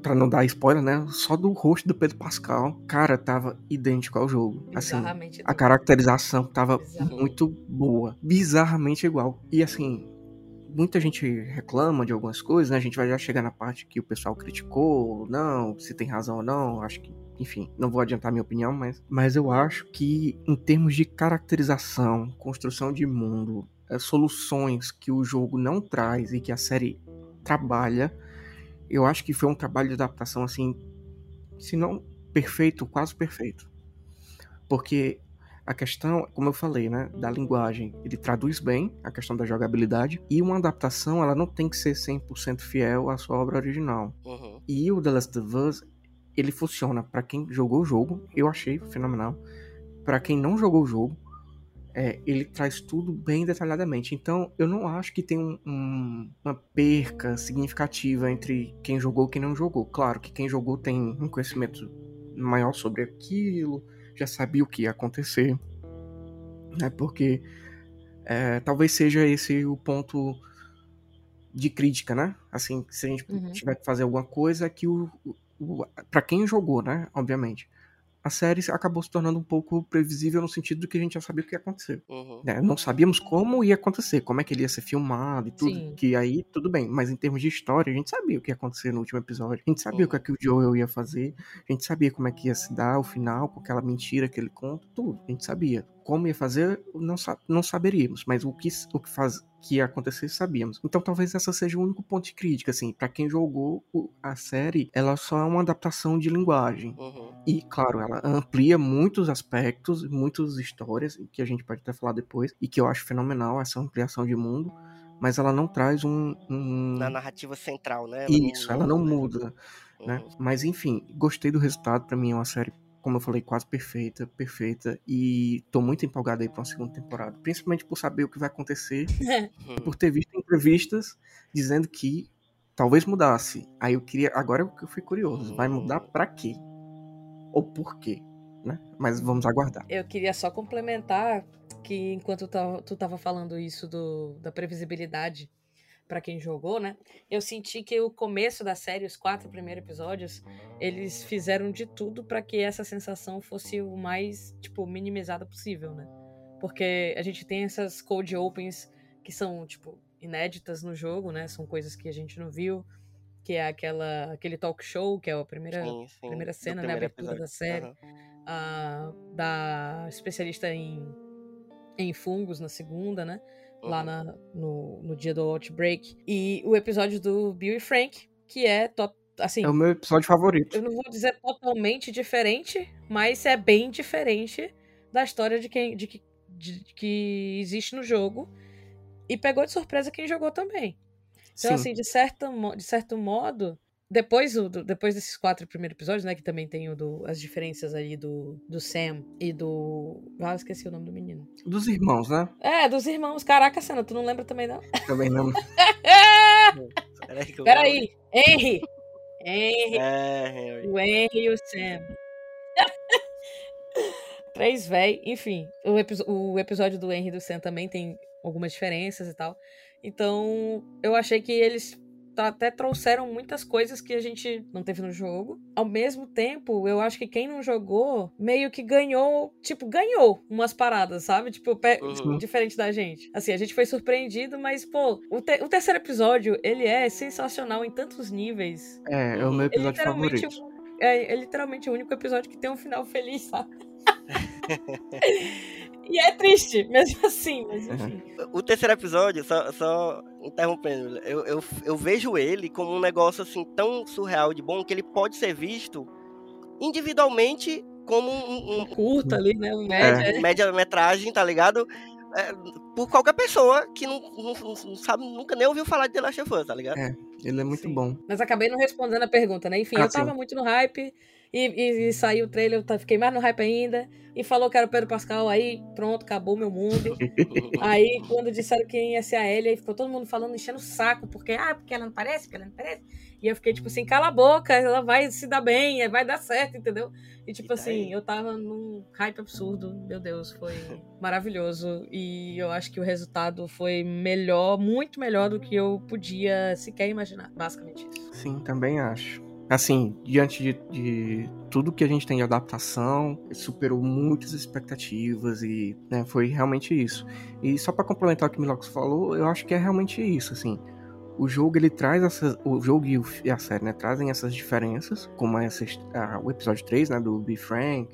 C: pra não dar spoiler, né, só do rosto do Pedro Pascal. Cara, tava idêntico ao jogo. Assim, a caracterização tava
D: Bizarro.
C: muito boa, bizarramente igual. E assim, muita gente reclama de algumas coisas, né? A gente vai já chegar na parte que o pessoal criticou, não, se tem razão ou não, acho que, enfim, não vou adiantar minha opinião, mas, mas eu acho que em termos de caracterização, construção de mundo, eh, soluções que o jogo não traz e que a série trabalha, eu acho que foi um trabalho de adaptação assim, se não perfeito, quase perfeito. Porque a questão, como eu falei, né, da linguagem, ele traduz bem a questão da jogabilidade e uma adaptação, ela não tem que ser 100% fiel à sua obra original.
B: Uhum.
C: E o The Last of Us, ele funciona pra quem jogou o jogo, eu achei fenomenal. Pra quem não jogou o jogo, é, ele traz tudo bem detalhadamente. Então, eu não acho que tem um- um- uma perca significativa entre quem jogou e quem não jogou. Claro que quem jogou tem um conhecimento maior sobre aquilo, já sabia o que ia acontecer, né? Porque é, talvez seja esse o ponto de crítica, né? Assim, se a gente
D: Uhum.
C: tiver que fazer alguma coisa, que o, o para quem jogou, né? Obviamente, a série acabou se tornando um pouco previsível no sentido de que a gente já sabia o que ia acontecer.
B: Uhum.
C: né? Não sabíamos como ia acontecer, como é que ele ia ser filmado e tudo.
D: Sim.
C: Que aí, tudo bem. Mas em termos de história, a gente sabia o que ia acontecer no último episódio. A gente sabia o que, é que o Joel ia fazer. A gente sabia como é que ia se dar o final, com aquela mentira que ele conta, tudo. A gente sabia. Como ia fazer, não, não saberíamos. Mas o que, o que, faz, que ia acontecer, sabíamos. Então talvez essa seja o único ponto de crítica, assim. Pra quem jogou a série, ela só é uma adaptação de linguagem.
B: Uhum.
C: E, claro, ela amplia muitos aspectos, muitas histórias, que a gente pode até falar depois, e que eu acho fenomenal essa ampliação de mundo, mas ela não traz um. um-
B: Na narrativa central, né?
C: Isso, ela não muda, né?
B: Uhum.
C: Mas enfim, gostei do resultado, pra mim é uma série, como eu falei, quase perfeita, perfeita, e tô muito empolgado aí pra uma segunda temporada, principalmente por saber o que vai acontecer,
B: Uhum. <laughs>
C: por ter visto entrevistas dizendo que talvez mudasse. Aí eu queria, agora eu fui curioso, vai mudar pra quê? Ou por quê? Né? Mas vamos aguardar.
D: Eu queria só complementar que enquanto tu tava falando isso do, da previsibilidade pra quem jogou, né? Eu senti que o começo da série, os quatro primeiros episódios, eles fizeram de tudo pra que essa sensação fosse o mais, tipo, minimizada possível, né? Porque a gente tem essas cold opens que são, tipo, inéditas no jogo, né? São coisas que a gente não viu, que é aquela aquele talk show, que é a primeira
B: Sim, sim.
D: primeira cena, né, abertura
B: episódio.
D: da série.
B: Aham.
D: a- da especialista em, em fungos na segunda, né? Lá na, no, no dia do Outbreak. E o episódio do Bill e Frank, que é to- assim,
C: É o meu episódio favorito.
D: eu não vou dizer totalmente diferente, mas é bem diferente da história de quem de, que- de- que existe no jogo. E pegou de surpresa quem jogou também. Então,
C: Sim.
D: assim, de, certa, mo- de certo modo, depois, depois desses quatro primeiros episódios, né? Que também tem o do, as diferenças ali do, do Sam e do. Ah, eu esqueci o nome do menino.
C: Dos irmãos, né?
D: É, dos irmãos. Caraca, Sana, tu não lembra também, não?
C: Também não. <laughs>
B: Peraí,
D: Peraí, Henry! Henry,
B: É,
D: o Henry e o Sam. <laughs> Três véi, enfim. O, episo- o episódio do Henry e do Sam também tem algumas diferenças e tal. Então, eu achei que eles até trouxeram muitas coisas que a gente não teve no jogo. Ao mesmo tempo, eu acho que quem não jogou meio que ganhou, tipo, ganhou umas paradas, sabe? Tipo,
B: Uhum.
D: diferente da gente. Assim, a gente foi surpreendido, mas, pô, o, te- o terceiro episódio, ele é sensacional em tantos níveis.
C: É, é o meu
D: É
C: episódio
D: literalmente,
C: favorito.
D: o- é, é literalmente o único episódio que tem um final feliz, sabe? <laughs> e é triste, <laughs> mesmo assim, mas enfim.
B: O terceiro episódio, só, só interrompendo, eu, eu, eu vejo ele como um negócio assim tão surreal de bom que ele pode ser visto individualmente como um, um-
D: Curta ali, né? Um média.
B: um média-metragem, tá ligado? É, por qualquer pessoa que não, não- não sabe, nunca nem ouviu falar de The Last of Us, tá ligado?
C: É. Ele é muito
D: Sim.
C: bom.
D: Mas acabei não respondendo a pergunta, né? Enfim,
C: Ah,
D: eu tava
C: sim.
D: muito no hype. E, e- e saiu o trailer, eu fiquei mais no hype ainda. E falou que era o Pedro Pascal, aí pronto, acabou meu mundo. <laughs> Aí, quando disseram quem ia ser a Ellie, aí ficou todo mundo falando, enchendo o saco, porque, ah, porque ela não parece, porque ela não parece. E eu fiquei, tipo assim, cala a boca, ela vai se dar bem, vai dar certo, entendeu? E, tipo
B: E tá
D: assim,
B: aí.
D: eu tava num hype absurdo, meu Deus, foi maravilhoso. E eu acho que o resultado foi melhor, muito melhor do que eu podia sequer imaginar, basicamente isso.
C: Sim, também acho. Assim, diante de, de tudo que a gente tem de adaptação, superou muitas expectativas e né, foi realmente isso. E só pra complementar o que o Milox falou, eu acho que é realmente isso, assim. O jogo ele traz essas, o jogo e, a série, né, trazem essas diferenças, como essa, ah, o episódio 3, né, do Be Frank,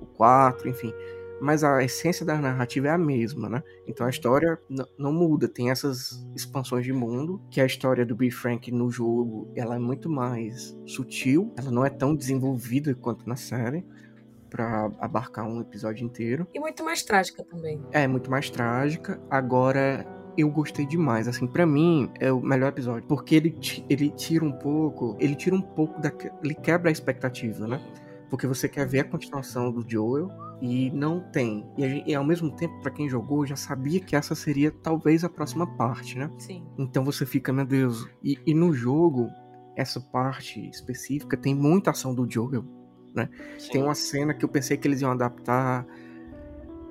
C: o 4, enfim. Mas a essência da narrativa é a mesma, né? Então a história não muda, tem essas expansões de mundo, que a história do Be Frank no jogo, ela é muito mais sutil, ela não é tão desenvolvida quanto na série para abarcar um episódio inteiro.
D: E muito mais trágica também.
C: É muito mais trágica. Agora eu gostei demais, assim, para mim é o melhor episódio, porque ele ele tira um pouco, ele tira um pouco da ele quebra a expectativa, né? Porque você quer ver a continuação do Joel e não tem. E, a gen- e ao mesmo tempo, pra quem jogou, já sabia que essa seria talvez a próxima parte, né?
D: Sim.
C: Então você fica, meu Deus. E, e no jogo, essa parte específica tem muita ação do Joel.
B: Sim.
C: Tem uma cena que eu pensei que eles iam adaptar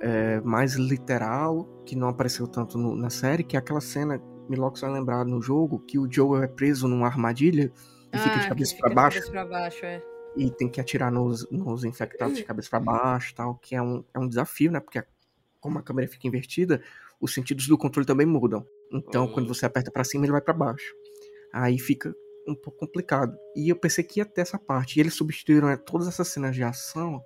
C: é, mais literal, que não apareceu tanto no- na série, que é aquela cena, Milox vai lembrar no jogo, que o Joel é preso numa armadilha e fica de
D: Ah,
C: cabeça
D: de
C: baixo
D: cabeça pra baixo, é.
C: E tem que atirar nos, nos infectados de cabeça pra baixo tal, que é um, é um desafio, né? Porque a- como a câmera fica invertida, os sentidos do controle também mudam. Então,
B: Uhum.
C: quando você aperta pra cima, ele vai pra baixo. Aí fica um pouco complicado. E eu pensei que ia ter essa parte. E eles substituíram né, todas essas cenas de ação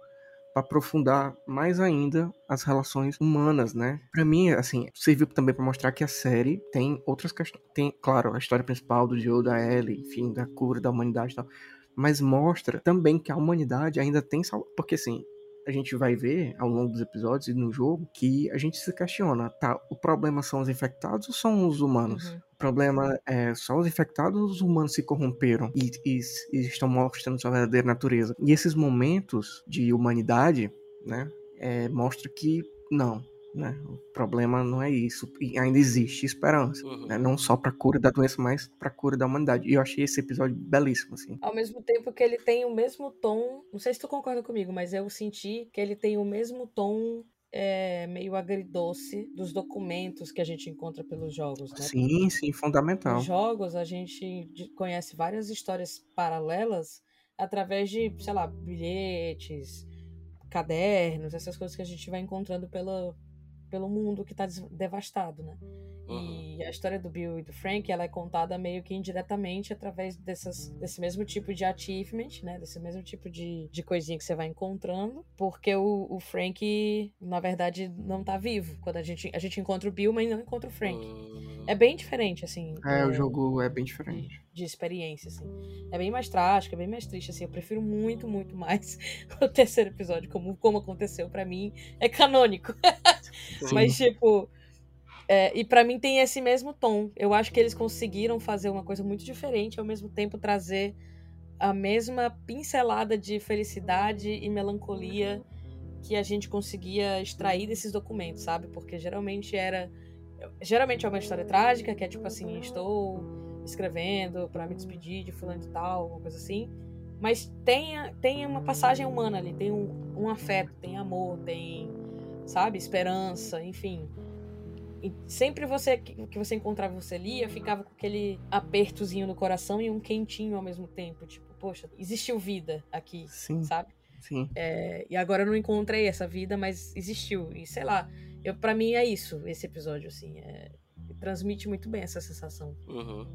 C: para aprofundar mais ainda as relações humanas, né? Para mim, assim, serviu também para mostrar que a série tem outras questões. Tem, claro, a história principal do Joe, da Ellie, enfim, da cura da humanidade e tal. Mas mostra também que a humanidade ainda tem sal... Porque, assim, a gente vai ver ao longo dos episódios e no jogo que a gente se questiona, tá? O problema são os infectados ou são os humanos?
D: Uhum.
C: O problema é só os infectados ou os humanos se corromperam e, e- e estão mostrando sua verdadeira natureza. E esses momentos de humanidade, né, é, mostra que não, né, o problema não é isso. E ainda existe esperança,
B: Uhum.
C: né, não só para cura da doença, mas para cura da humanidade. E eu achei esse episódio belíssimo, assim.
D: Ao mesmo tempo que ele tem o mesmo tom. Não sei se tu concorda comigo, mas eu senti que ele tem o mesmo tom é, meio agridoce dos documentos que a gente encontra pelos jogos, né?
C: Sim, sim, fundamental.
D: Nos jogos, a gente conhece várias histórias paralelas através de, sei lá, bilhetes, cadernos, essas coisas que a gente vai encontrando pela, pelo mundo que tá devastado, né?
B: Uhum.
D: E a história do Bill e do Frank, ela é contada meio que indiretamente através dessas, desse mesmo tipo de achievement, né? Desse mesmo tipo de, de coisinha que você vai encontrando. Porque o, o Frank, na verdade, não tá vivo. Quando a gente, a gente encontra o Bill, mas não encontra o Frank.
B: Hum.
D: É bem diferente, assim.
C: É,
D: é,
C: o jogo é bem diferente.
D: De, de experiência, assim. É bem mais trágico, é bem mais triste, assim. Eu prefiro muito, muito mais <laughs> o terceiro episódio, como, como aconteceu para mim. É canônico. <laughs> mas, tipo é, e para mim tem esse mesmo tom. Eu acho que eles conseguiram fazer uma coisa muito diferente, ao mesmo tempo trazer a mesma pincelada de felicidade e melancolia que a gente conseguia extrair desses documentos, sabe? Porque geralmente era geralmente é uma história trágica, que é tipo assim, estou escrevendo para me despedir de fulano de tal, uma coisa assim. Mas tem, tem uma passagem humana ali, tem um, um afeto, tem amor, tem, sabe, esperança, enfim. E sempre você que você encontrava, você lia, ficava com aquele apertozinho no coração e um quentinho ao mesmo tempo. Tipo, poxa, existiu vida aqui,
C: Sim.
D: sabe?
C: Sim.
D: É, e agora eu não encontrei essa vida, mas existiu. E sei lá, eu para mim é isso, esse episódio, assim. É, transmite muito bem essa sensação.
B: Uhum.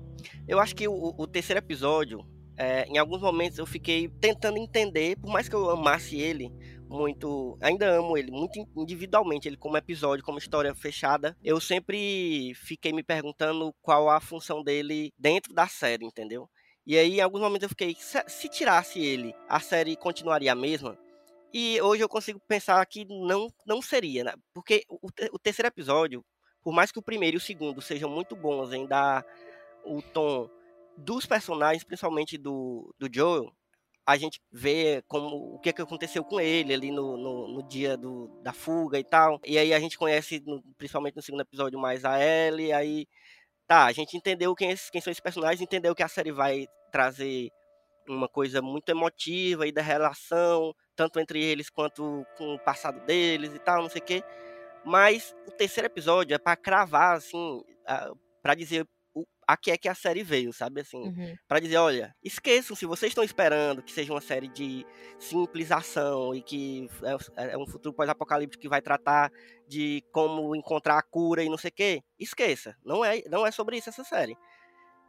B: Eu acho que o, o terceiro episódio, é, em alguns momentos eu fiquei tentando entender, por mais que eu amasse ele, muito. Ainda amo ele, muito individualmente, ele como episódio, como história fechada. Eu sempre fiquei me perguntando qual a função dele dentro da série, entendeu? E aí, em alguns momentos, eu fiquei, se, se tirasse ele, a série continuaria a mesma? E hoje eu consigo pensar que não, não seria, né? Porque o, o terceiro episódio, por mais que o primeiro e o segundo sejam muito bons em dar o tom dos personagens, principalmente do, do Joel, a gente vê como o que, que aconteceu com ele ali no, no, no, dia do, da fuga e tal. E aí a gente conhece, no, principalmente no segundo episódio, mais a Ellie. Aí tá, a gente entendeu quem, quem são esses personagens, entendeu que a série vai trazer uma coisa muito emotiva e da relação, tanto entre eles quanto com o passado deles e tal, não sei o quê. Mas o terceiro episódio é para cravar, assim, para dizer a que é que a série veio, sabe? Assim,
D: uhum.
B: para dizer, olha, esqueçam, se vocês estão esperando que seja uma série de simplização e que é, é um futuro pós-apocalíptico que vai tratar de como encontrar a cura e não sei o quê, esqueça. Não é, não é sobre isso essa série.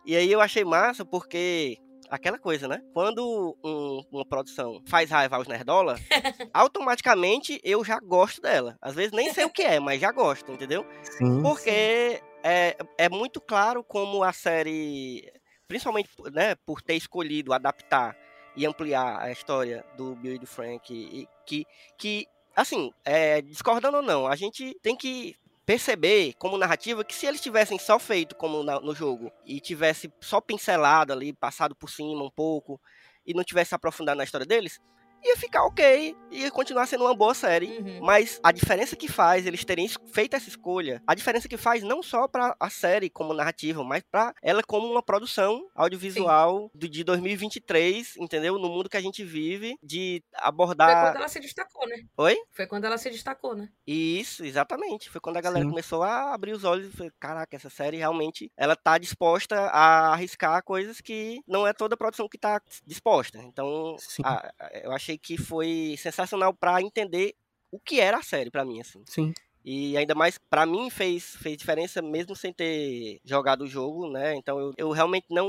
B: E aí eu achei massa porque aquela coisa, né? Quando um, uma produção faz raiva aos nerdola, <laughs> automaticamente eu já gosto dela. Às vezes nem sei o que é, mas já gosto, entendeu?
C: Sim,
B: Porque é, é muito claro como a série, principalmente né, por ter escolhido adaptar e ampliar a história do Bill e do Frank, e, que, que assim, é, discordando ou não, a gente tem que perceber como narrativa que se eles tivessem só feito como na, no jogo e tivesse só pincelado ali, passado por cima um pouco e não tivesse aprofundado na história deles, ia ficar ok, ia continuar sendo uma boa série.
D: Uhum.
B: Mas a diferença que faz eles terem feito essa escolha, a diferença que faz não só para a série como narrativa, mas para ela como uma produção audiovisual do, de 2023, entendeu? No mundo que a gente vive, de abordar.
D: Foi quando ela se destacou, né?
B: Oi?
D: Foi quando ela se destacou, né?
B: Isso, exatamente. Foi quando a galera
C: Sim.
B: começou a abrir os olhos e falou, caraca, essa série realmente ela tá disposta a arriscar coisas que não é toda produção que tá disposta. Então, a- a- eu achei que foi sensacional para entender o que era a série para mim, assim.
C: Sim.
B: E ainda mais, para mim, fez, fez diferença mesmo sem ter jogado o jogo, né? Então eu, eu realmente não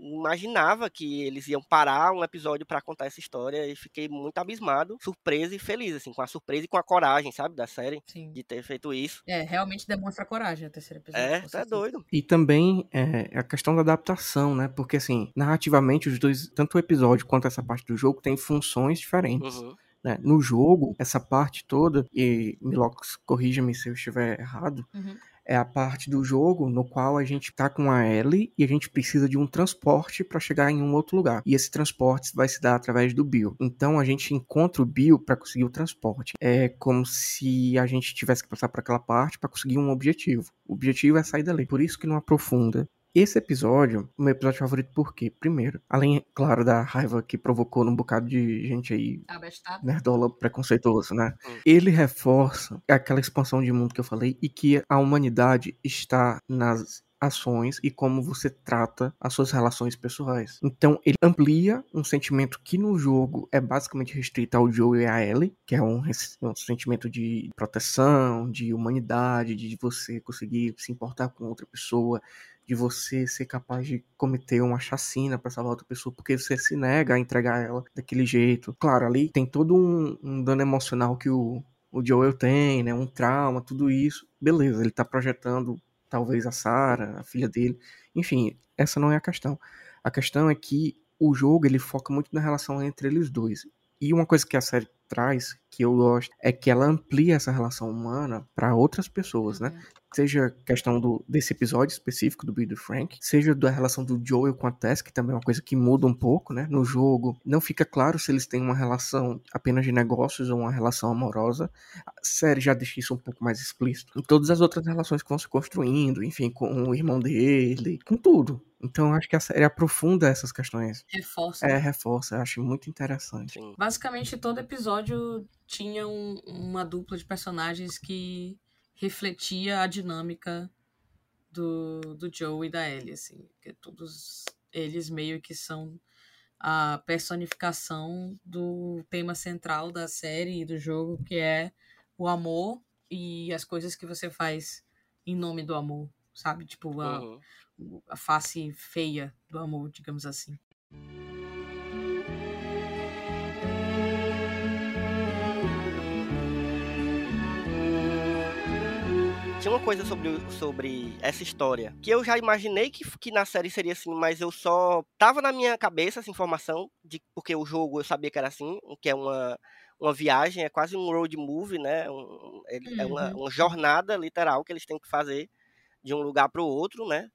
B: imaginava que eles iam parar um episódio para contar essa história e fiquei muito abismado, surpreso e feliz, assim, com a surpresa e com a coragem, sabe, da série
D: Sim.
B: de ter feito isso.
D: É, realmente demonstra coragem o terceiro episódio.
B: É, tá
D: certeza.
B: doido.
C: E também é, a questão da adaptação, né? Porque, assim, narrativamente, os dois, tanto o episódio quanto essa parte do jogo, tem funções diferentes.
B: Uhum.
C: Né? No jogo, essa parte toda, e Milox, corrija-me se eu estiver errado,
D: Uhum.
C: é a parte do jogo no qual a gente tá com a Ellie e a gente precisa de um transporte para chegar em um outro lugar. E esse transporte vai se dar através do Bill. Então a gente encontra o Bill para conseguir o transporte. É como se a gente tivesse que passar por aquela parte para conseguir um objetivo. O objetivo é sair dali. Por isso que não aprofunda. Esse episódio, o meu episódio favorito por quê? Primeiro, além, claro, da raiva que provocou num bocado de gente aí
D: Abestado.
C: nerdola preconceituoso, né?
B: Hum.
C: Ele reforça aquela expansão de mundo que eu falei e que a humanidade está nas ações e como você trata as suas relações pessoais. Então, ele amplia um sentimento que no jogo é basicamente restrito ao Joe e a Ellie, que é um, um sentimento de proteção, de humanidade, de você conseguir se importar com outra pessoa, de você ser capaz de cometer uma chacina para salvar outra pessoa, porque você se nega a entregar ela daquele jeito. Claro, ali tem todo um, um dano emocional que o, o Joel tem, né? Um trauma, tudo isso. Beleza, ele tá projetando talvez a Sarah, a filha dele. Enfim, essa não é a questão. A questão é que o jogo ele foca muito na relação entre eles dois. E uma coisa que a série traz, que eu gosto, é que ela amplia essa relação humana para outras pessoas, né? Seja questão do, desse episódio específico do Bill e Frank, seja da relação do Joel com a Tess, que também é uma coisa que muda um pouco, né? No jogo, não fica claro se eles têm uma relação apenas de negócios ou uma relação amorosa. A série já deixa isso um pouco mais explícito. Em todas as outras relações que vão se construindo, enfim, com o irmão dele, com tudo. Então acho que a série aprofunda essas questões.
D: Reforça.
C: É, reforça. Eu acho muito interessante.
D: Sim. Basicamente, todo episódio tinha um, uma dupla de personagens que refletia a dinâmica do, do Joe e da Ellie, assim. Porque todos eles meio que são a personificação do tema central da série e do jogo, que é o amor e as coisas que você faz em nome do amor, sabe? Tipo, a, uhum. a face feia do amor, digamos assim.
B: Tinha uma coisa sobre, sobre essa história que eu já imaginei que, que na série seria assim, mas eu só tava na minha cabeça essa informação de porque o jogo eu sabia que era assim, que é uma uma viagem, é quase um road movie, né? Um, ele, uhum. É uma, uma jornada literal que eles têm que fazer de um lugar para o outro, né?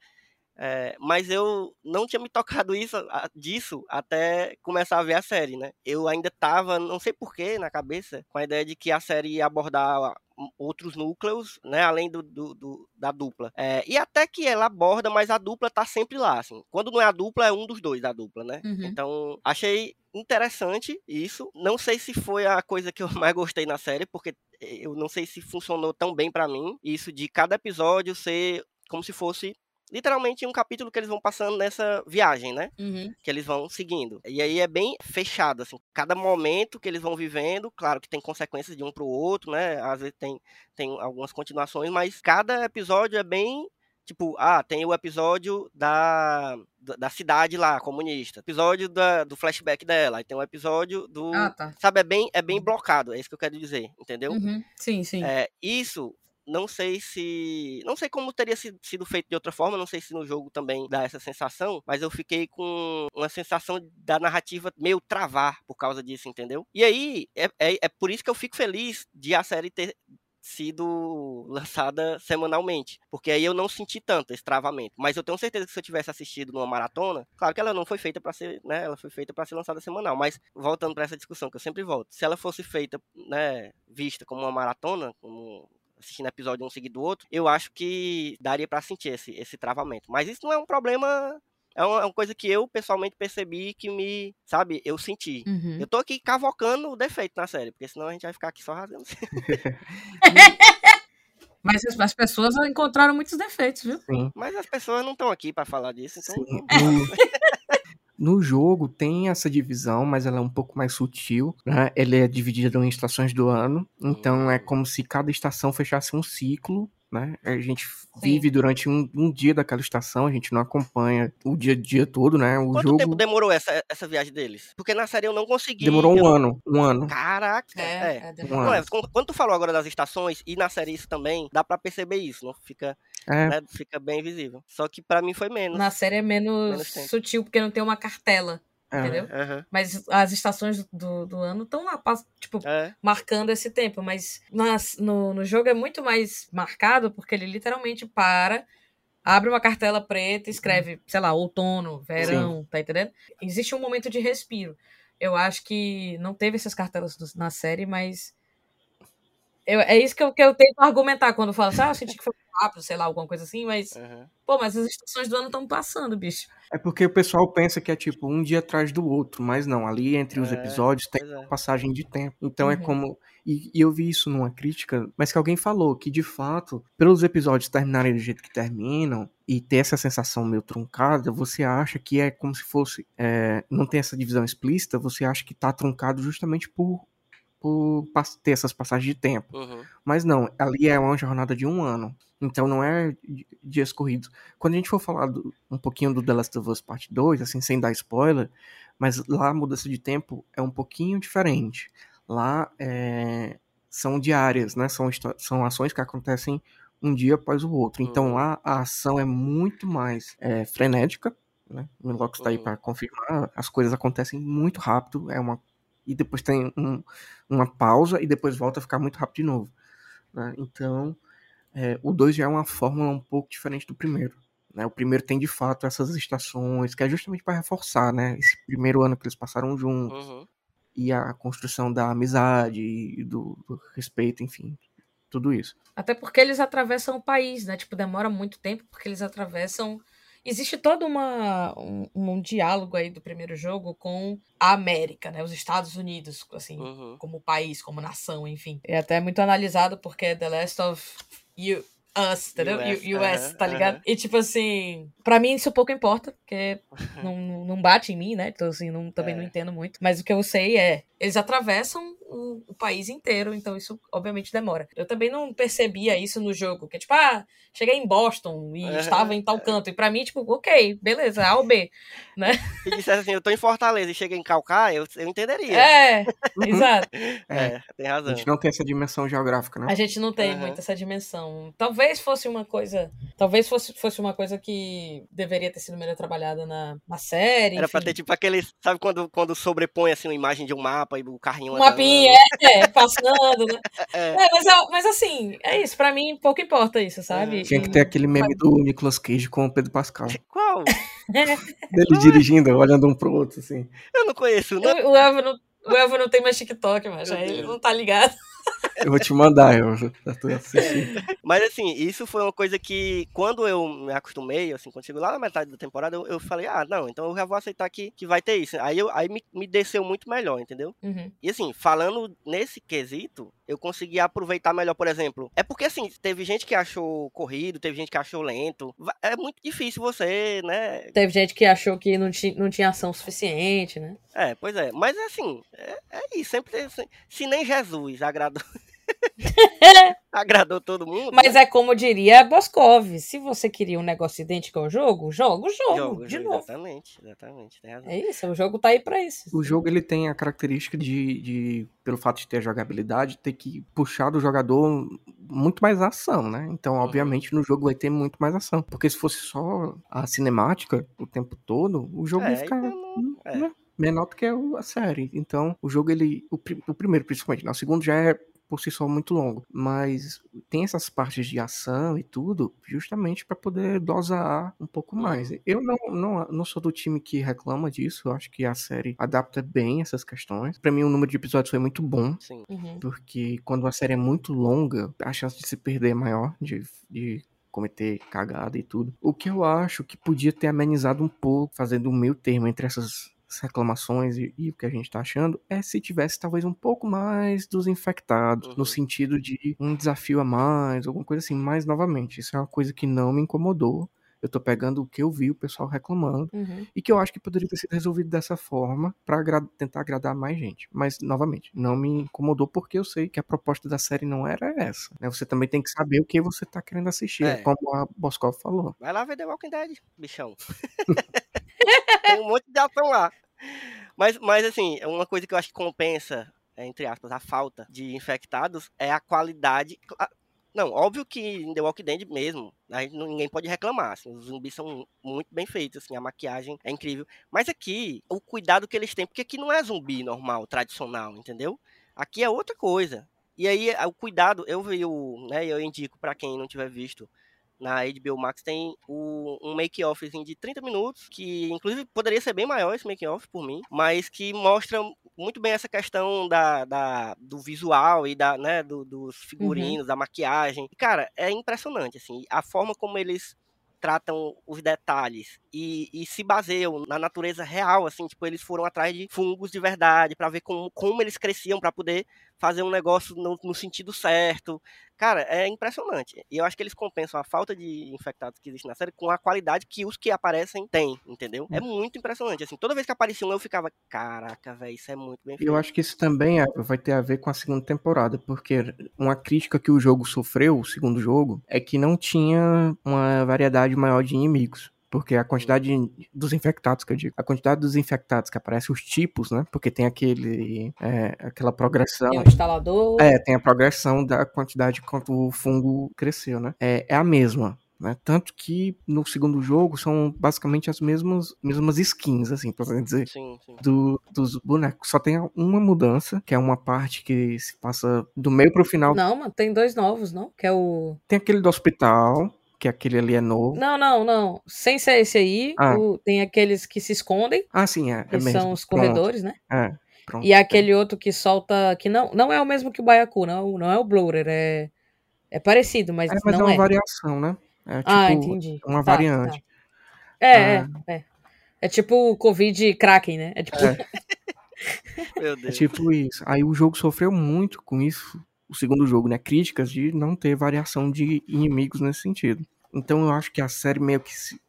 B: É, mas eu não tinha me tocado isso, disso até começar a ver a série, né? Eu ainda tava, não sei porquê, na cabeça, com a ideia de que a série ia abordar outros núcleos, né, além do, do, do da dupla. É, e até que ela aborda, mas a dupla tá sempre lá, assim. Quando não é a dupla, é um dos dois da dupla, né? Uhum. Então, achei interessante isso. Não sei se foi a coisa que eu <laughs> mais gostei na série, porque eu não sei se funcionou tão bem para mim, isso de cada episódio ser como se fosse literalmente um capítulo que eles vão passando nessa viagem, né? Uhum. Que eles vão seguindo. E aí é bem fechado, assim. Cada momento que eles vão vivendo, claro que tem consequências de um pro outro, né? Às vezes tem, tem algumas continuações, mas cada episódio é bem Tipo, ah, tem o episódio da, da cidade lá, comunista. Episódio da, do flashback dela. Aí tem um episódio do. Ah, tá. Sabe, é bem, é bem uhum. blocado, é isso que eu quero dizer, entendeu?
D: Uhum. Sim, sim.
B: É, isso não sei se. Não sei como teria sido feito de outra forma, não sei se no jogo também dá essa sensação, mas eu fiquei com uma sensação da narrativa meio travar por causa disso, entendeu? E aí, é, é, é por isso que eu fico feliz de a série ter sido lançada semanalmente, porque aí eu não senti tanto esse travamento. Mas eu tenho certeza que se eu tivesse assistido numa maratona, claro que ela não foi feita para ser, né, ela foi feita para ser lançada semanal, mas voltando para essa discussão que eu sempre volto, se ela fosse feita, né, vista como uma maratona, como assistindo episódio um seguido do outro, eu acho que daria para sentir esse, esse travamento. Mas isso não é um problema é uma, é uma, coisa que eu pessoalmente percebi que me, sabe, eu senti. Uhum. Eu tô aqui cavocando o defeito na série, porque senão a gente vai ficar aqui só rasgando. <laughs>
D: Mas as pessoas encontraram muitos defeitos, viu?
B: Sim. Mas as pessoas não estão aqui para falar disso, então. <laughs>
C: No jogo tem essa divisão, mas ela é um pouco mais sutil. Né? Ele é dividido em estações do ano. Então é como se cada estação fechasse um ciclo né? A gente Sim. vive durante um, um, dia daquela estação, a gente não acompanha o dia a dia todo, né? O
B: Quanto
C: jogo...
B: tempo demorou essa, essa viagem deles? Porque na série eu não consegui.
C: Demorou um eu... ano, um ano.
B: Caraca! É, é. é um ano. quando tu falou agora das estações, e na série isso também, dá para perceber isso, não fica, é. né, fica bem visível. Só que para mim foi menos.
D: Na série é menos, menos sutil, porque não tem uma cartela. É. Entendeu? Uhum. Mas as estações do, do ano estão lá, tipo, é. marcando esse tempo. Mas nas, no, no jogo é muito mais marcado, porque ele literalmente para, abre uma cartela preta, escreve, uhum. sei lá, outono, verão, Sim. tá entendendo? Existe um momento de respiro. Eu acho que não teve essas cartelas na série, mas. Eu, é isso que eu, que eu tento argumentar quando falo assim, ah, eu senti que foi rápido, sei lá, alguma coisa assim, mas. Uhum. Pô, mas as estações do ano estão passando, bicho.
C: É porque o pessoal pensa que é tipo um dia atrás do outro, mas não, ali entre os é, episódios tem é. passagem de tempo. Então é uhum. é como. E, e, eu vi isso numa crítica, mas que alguém falou que de fato, pelos episódios terminarem do jeito que terminam, e ter essa sensação meio truncada, você acha que é como se fosse. É, não tem essa divisão explícita, você acha que tá truncado justamente por, por ter essas passagens de tempo.
B: Uhum.
C: Mas não, ali é uma jornada de um ano. Então não é dias corridos. Quando a gente for falar do, um pouquinho do The Last of Us Part 2, assim, sem dar spoiler, mas lá a mudança de tempo é um pouquinho diferente. Lá é, são diárias, né? São, são ações que acontecem um dia após o outro. Então uhum. lá a ação é muito mais é, frenética, né? O Minlock está uhum. aí para confirmar. As coisas acontecem muito rápido, é uma e depois tem um, uma pausa e depois volta a ficar muito rápido de novo. Né? Então é, o 2 já é uma fórmula um pouco diferente do primeiro. Né? O primeiro tem de fato essas estações que é justamente para reforçar, né? Esse primeiro ano que eles passaram juntos.
B: Uhum.
C: E a construção da amizade, do, do respeito, enfim, tudo isso.
D: Até porque eles atravessam o país, né? Tipo, demora muito tempo porque eles atravessam. Existe todo uma, um, um diálogo aí do primeiro jogo com a América, né? Os Estados Unidos, assim,
B: uhum.
D: como país, como nação, enfim. É até muito analisado porque The Last of You, Us, entendeu? US, US tá ligado? E tipo assim, pra mim isso pouco importa, porque <laughs> não, não bate em mim, né? Então assim, não, também é. não entendo muito. Mas o que eu sei é, eles atravessam o, o, país inteiro, então isso obviamente demora. Eu também não percebia isso no jogo, que tipo, ah, cheguei em Boston e uhum. estava em tal canto. E pra mim, tipo, ok, beleza, A ou B, né?
B: Se dissesse assim, eu tô em Fortaleza e cheguei em Calcaia, eu, eu entenderia.
D: É, exato.
B: É, tem razão.
C: A gente não tem essa dimensão geográfica, né?
D: A gente não tem uhum. muito essa dimensão. Talvez fosse uma coisa, talvez fosse, fosse uma coisa que deveria ter sido melhor trabalhada na, na série.
B: Era
D: enfim.
B: pra ter tipo aquele, sabe quando, quando sobrepõe assim uma imagem de um mapa e o carrinho...
D: Um mapinha é, passando, né? <laughs> É. É, mas, mas, assim, é isso. Pra mim, pouco importa isso, sabe?
C: Tinha que ter aquele meme do Nicolas Cage com o Pedro Pascal. <laughs>
B: Qual? <laughs>
C: Dele dirigindo, olhando um pro outro, assim.
B: Eu não conheço, não.
D: O, o Elvio não, o não tem mais TikTok, mas aí ele não tá ligado. <laughs>
C: Eu vou te mandar, eu já tô assistindo.
B: Mas assim, isso foi uma coisa que, quando eu me acostumei, assim, quando chegou lá na metade da temporada, eu, eu, falei, ah, não, então eu já vou aceitar que, que vai ter isso. Aí, eu, aí me, me desceu muito melhor, entendeu?
D: Uhum.
B: E assim, falando nesse quesito, eu consegui aproveitar melhor, por exemplo. É porque, assim, teve gente que achou corrido, teve gente que achou lento. É muito difícil você, né?
D: Teve gente que achou que não, tinha, não tinha ação suficiente, né?
B: É, pois é. Mas, assim, é, é isso. Sempre, assim, se nem Jesus agradou. <laughs> Agradou todo mundo.
D: Mas né? é como diria Boscov: se você queria um negócio idêntico ao jogo, joga o jogo, jogo de novo.
B: Exatamente, exatamente.
D: É isso, o jogo tá aí pra isso.
C: O jogo ele tem a característica de, de, pelo fato de ter jogabilidade, ter que puxar do jogador muito mais ação, né? Então, uhum. obviamente, no jogo vai ter muito mais ação. Porque se fosse só a cinemática o tempo todo, o jogo é, ia ficar. Então, é. Né? menor do que a série. Então, o jogo, ele. O, o primeiro, principalmente, né? o segundo já é por si só muito longo, mas tem essas partes de ação e tudo, justamente para poder dosar um pouco mais. Eu não, não, não sou do time que reclama disso, eu acho que a série adapta bem essas questões. Para mim, o número de episódios foi muito bom,
B: Sim.
D: Uhum.
C: porque quando a série é muito longa, a chance de se perder é maior, de, de cometer cagada e tudo. O que eu acho que podia ter amenizado um pouco, fazendo um meio termo entre essas reclamações e, e, o que a gente tá achando é se tivesse talvez um pouco mais dos infectados, uhum. no sentido de um desafio a mais, alguma coisa assim, mas novamente, isso é uma coisa que não me incomodou. Eu tô pegando o que eu vi o pessoal reclamando
D: uhum.
C: e que eu acho que poderia ter sido resolvido dessa forma para agra tentar agradar mais gente. Mas, novamente, não me incomodou porque eu sei que a proposta da série não era essa. Né? Você também tem que saber o que você tá querendo assistir, é. como a Boscov falou.
B: Vai lá ver The Walking Dead, bichão. <laughs> <laughs> Tem um monte de ação lá. Mas, mas assim, uma coisa que eu acho que compensa, entre aspas, a falta de infectados é a qualidade. Não, óbvio que em The Walking Dead mesmo, a gente, ninguém pode reclamar, assim, os zumbis são muito bem feitos, assim, a maquiagem é incrível. Mas aqui, o cuidado que eles têm, porque aqui não é zumbi normal, tradicional, entendeu? Aqui é outra coisa. E aí, o cuidado, eu vi o, né, eu indico para quem não tiver visto, na HBO Max tem o, um make-off de 30 minutos, que inclusive poderia ser bem maior esse make-off por mim, mas que mostra muito bem essa questão da, da do visual e da, né, do, dos figurinos, uhum. da maquiagem. Cara, é impressionante, assim, a forma como eles tratam os detalhes e, e, se baseiam na natureza real, assim, tipo, eles foram atrás de fungos de verdade para ver como, como eles cresciam para poder fazer um negócio no, no sentido certo. Cara, é impressionante. E eu acho que eles compensam a falta de infectados que existe na série com a qualidade que os que aparecem têm, entendeu? É muito impressionante. Assim, toda vez que aparecia um, eu ficava, caraca, velho, isso é muito bem feito.
C: Eu acho que isso também é, vai ter a ver com a segunda temporada, porque uma crítica que o jogo sofreu, o segundo jogo, é que não tinha uma variedade maior de inimigos. Porque a quantidade dos infectados, que eu digo, a quantidade dos infectados que aparece, os tipos, né? Porque tem aquele, é, aquela progressão.
D: Tem o instalador.
C: É, tem a progressão da quantidade quanto o fungo cresceu, né? É, é a mesma. Né? Tanto que no segundo jogo são basicamente as mesmas, mesmas skins, assim, pra dizer,
B: Sim, sim.
C: do, dos bonecos. Só tem uma mudança, que é uma parte que se passa do meio pro final.
D: Não, mano, tem dois novos, não? Que é o.
C: Tem aquele do hospital, que aquele ali é novo.
D: Não, não, não. Sem ser esse aí,
C: Ah.
D: o- tem aqueles que se escondem,
C: Ah, sim, é. é
D: que
C: mesmo.
D: são os
C: Pronto.
D: corredores, né?
C: É, pronto.
D: E aquele outro que solta. Que não, não é o mesmo que o Baiacu, não, não é o Bloater, é. É parecido, mas,
C: É, mas é
D: não
C: uma
D: é.
C: variação, né? É tipo
D: ah, entendi.
C: uma
D: Tá,
C: variante.
D: tá. É,
C: Ah.
D: é, é. É tipo o Covid Kraken, né? É tipo.
C: É. <laughs>
B: Meu
C: É
B: Deus.
C: tipo isso. Aí o jogo sofreu muito com isso, o segundo jogo, né? Críticas de não ter variação de inimigos nesse sentido. Então eu acho que a série meio que se.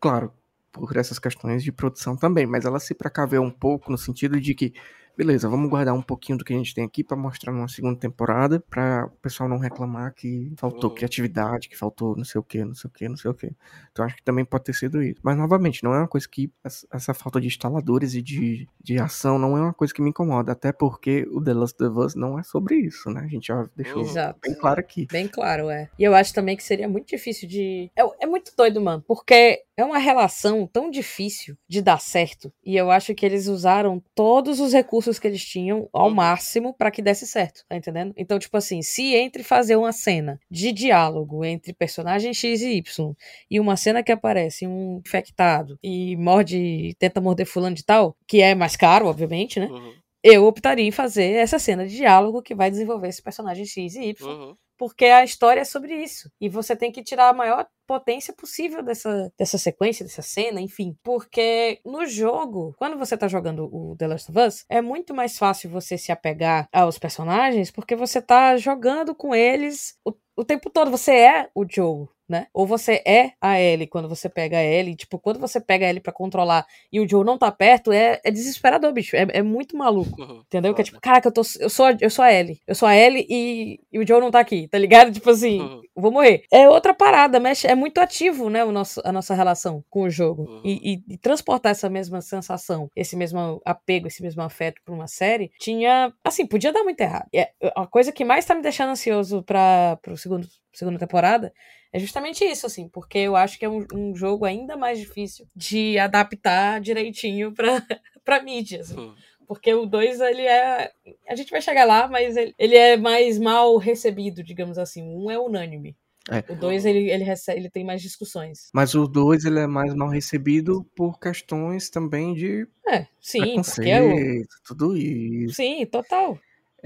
C: Claro, por essas questões de produção também, mas ela se precaveu um pouco no sentido de que. Beleza, vamos guardar um pouquinho do que a gente tem aqui pra mostrar numa segunda temporada, pra o pessoal não reclamar que faltou
B: Uhum.
C: criatividade, que faltou não sei o que, não sei o que, não sei o que. Então acho que também pode ter sido isso. Mas novamente, não é uma coisa que essa- essa falta de instaladores e de, de ação não é uma coisa que me incomoda, até porque o The Last of Us não é sobre isso, né? A gente já deixou
D: Exato.
C: bem claro aqui.
D: Bem claro, é. E eu acho também que seria muito difícil de. É, é muito doido, mano, porque é uma relação tão difícil de dar certo. E eu acho que eles usaram todos os recursos que eles tinham ao
B: Uhum.
D: máximo pra que desse certo, tá entendendo? Então, tipo assim, se entre fazer uma cena de diálogo entre personagem X e Y e uma cena que aparece um infectado e morde, tenta morder fulano de tal, que é mais caro, obviamente, né?
B: Uhum,
D: Eu optaria em fazer essa cena de diálogo que vai desenvolver esse personagem X e Y
B: uhum.
D: Porque a história é sobre isso. E você tem que tirar a maior potência possível dessa, dessa sequência, dessa cena, enfim. Porque no jogo, quando você tá jogando o The Last of Us, é muito mais fácil você se apegar aos personagens, porque você tá jogando com eles o, o tempo todo. Você é o Joe. Né? Ou você é a Ellie quando você pega a Ellie. Tipo, quando você pega a Ellie pra controlar e o Joe não tá perto, é, é desesperador, bicho. É, é muito maluco.
B: uhum. <laughs>
D: Entendeu? Que é
B: Foda.
D: tipo, caraca, eu, tô, eu, sou, a- eu sou a Ellie. Eu sou a Ellie e, e o Joe não tá aqui, tá ligado? Tipo assim,
B: Uhum.
D: vou morrer. É outra parada, mexe, é muito ativo, né, o nosso, a nossa relação com o jogo.
B: Uhum.
D: E, e- e transportar essa mesma sensação, esse mesmo apego, esse mesmo afeto pra uma série, tinha, assim, podia dar muito errado. E é- a coisa que mais tá me deixando ansioso pra, pro segundo, segunda temporada é justamente isso, assim, porque eu acho que é um, um jogo ainda mais difícil de adaptar direitinho pra, <laughs> pra mídia, assim.
B: Uhum.
D: Porque o 2, ele é. A gente vai chegar lá, mas ele, ele é mais mal recebido, digamos assim. O 1 um é unânime.
C: É.
D: O 2, ele, ele, recebe, ele tem mais discussões.
C: Mas o 2 ele é mais mal recebido por questões também de
D: É, sim, porque é o.
C: tudo isso.
D: Sim, total.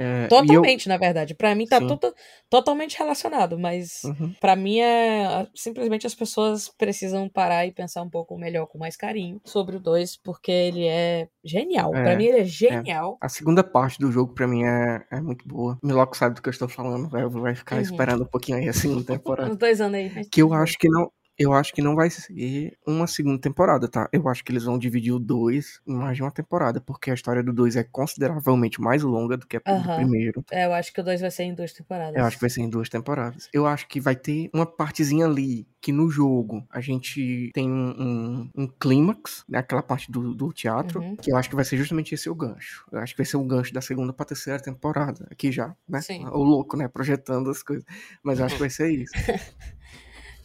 C: É, e eu-
D: Totalmente, na verdade. Pra mim tá tudo totalmente relacionado, mas
C: Uhum.
D: pra mim é simplesmente as pessoas precisam parar e pensar um pouco melhor, com mais carinho, sobre o 2, porque ele é genial.
C: É,
D: Pra mim ele é genial.
C: A segunda parte do jogo, pra mim, é, é muito boa. Miloco sabe do que eu estou falando, vai, vai ficar
D: Uhum.
C: esperando um pouquinho aí a segunda <laughs> temporada.
D: Uns dois anos aí.
C: que eu acho que não. Eu acho que não vai ser uma segunda temporada, tá? Eu acho que eles vão dividir o 2 em mais de uma temporada, porque a história do 2 é consideravelmente mais longa do que a do primeiro.
D: É, eu acho que o 2 vai ser em duas temporadas.
C: Eu acho que vai ser em duas temporadas. Eu acho que vai ter uma partezinha ali que no jogo a gente tem um, um, um clímax, né? aquela parte do, do teatro,
D: Uhum.
C: que eu acho que vai ser justamente esse o gancho. Eu acho que vai ser o gancho da segunda pra terceira temporada. Aqui já, né?
D: Sim.
C: O louco, né? Projetando as coisas. Mas eu acho que vai ser isso. <laughs>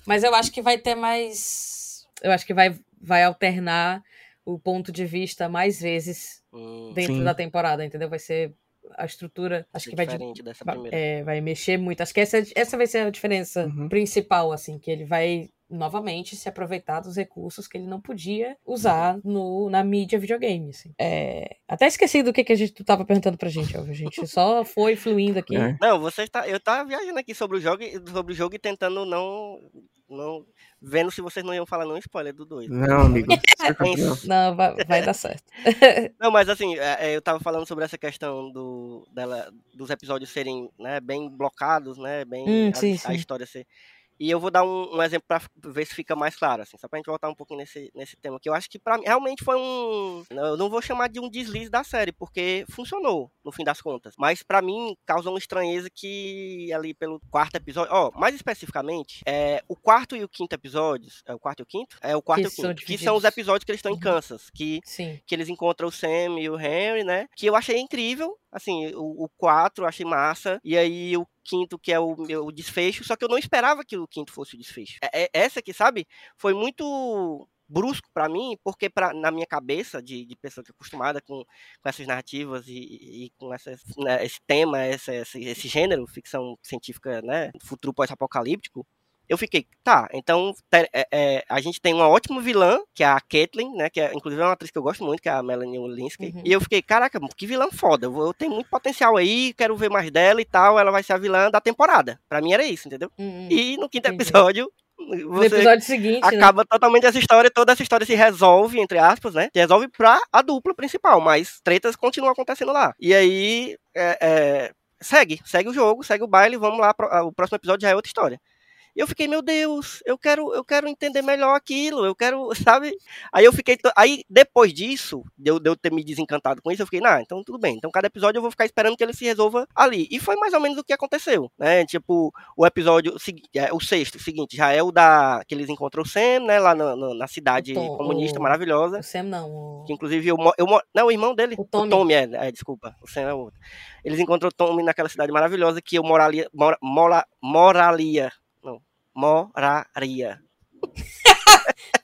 D: Mas eu acho que vai ter mais. Eu acho que vai, vai alternar o ponto de vista mais vezes
B: Hum,
D: dentro
C: Sim.
D: da temporada, entendeu? Vai ser a estrutura. Acho que vai, di-
B: diferente dessa
D: vai,
B: primeira.
D: é, vai mexer muito. Acho que essa, essa vai ser a diferença
C: Uhum.
D: principal, assim, que ele vai novamente se aproveitar dos recursos que ele não podia usar no, na mídia videogame. Assim. É, até esqueci do que, que a gente tu tava perguntando pra gente, Elvio. A gente só foi fluindo aqui.
C: É.
B: Não, você está. Eu tava viajando aqui sobre o jogo, e- sobre o jogo e tentando não não, vendo se vocês não iam falar não spoiler do 2.
C: Não, amigo.
B: Mas- <laughs>
D: Não, vai, vai dar certo. <laughs>
B: Não, mas assim, é, é, eu tava falando sobre essa questão do, dela, dos episódios serem né, bem blocados, né? Bem
D: Hum,
B: a,
D: sim,
B: a
D: sim.
B: história ser. E eu vou dar um, um exemplo pra ver se fica mais claro, assim, só pra gente voltar um pouquinho nesse, nesse tema, que eu acho que pra mim realmente foi um. Eu não vou chamar de um deslize da série, porque funcionou, no fim das contas. Mas pra mim causou uma estranheza que ali pelo quarto episódio. Ó, mais especificamente, é, o quarto e o quinto episódios. É o quarto e o quinto? É o quarto
D: Que
B: e o quinto. Que são os episódios que eles estão em
D: Uhum.
B: Kansas. Que
D: Sim.
B: que eles encontram o Sam e o Henry, né? Que eu achei incrível. Assim, o, o 4 eu achei massa. E aí o quinto, que é o meu desfecho. Só que eu não esperava que o quinto fosse o desfecho. É, é- essa aqui, sabe? Foi muito brusco pra mim, porque pra, na minha cabeça, de, de pessoa que é acostumada com, com essas narrativas e- e com essas, né, esse tema, essa, esse, esse gênero, ficção científica, né? Futuro pós-apocalíptico. Eu fiquei, tá, então é- é, a gente tem uma ótima vilã, que é a Caitlyn, né? Que é, inclusive é uma atriz que eu gosto muito, que é a Melanie Linsky.
D: Uhum.
B: E eu fiquei, caraca, que vilã foda. Eu, eu tenho muito potencial aí, quero ver mais dela e tal. Ela vai ser a vilã da temporada. Pra mim era isso, entendeu?
D: Hum, hum.
B: E no quinto
D: entendi.
B: episódio,
D: No
B: você
D: episódio seguinte, né?
B: acaba totalmente essa história, toda essa história se resolve, entre aspas, né? Se resolve pra a dupla principal, mas tretas continuam acontecendo lá. E aí, é, é, segue, segue o jogo, segue o baile, vamos lá, pro- o próximo episódio já é outra história. E eu fiquei, meu Deus, eu quero, eu quero entender melhor aquilo, eu quero, <laughs> sabe? Aí eu fiquei, aí depois disso, de eu, de eu ter me desencantado com isso, eu fiquei, nah, então tudo bem. Então cada episódio eu vou ficar esperando que ele se resolva ali. E foi mais ou menos o que aconteceu, né? Tipo, o episódio, é, o sexto, seguinte, já é o da, que eles encontram o Sam, né, lá na, na- na cidade
D: O Tom-
B: comunista
D: o-
B: maravilhosa.
D: O Sam não. o-
B: Que inclusive eu, eu Não, o irmão dele.
D: O Tommy.
B: é, é, desculpa. O Sam é o outro. Eles encontram o Tommy naquela cidade maravilhosa que eu moralia. Mora, mora, moralia. Moraria. <laughs>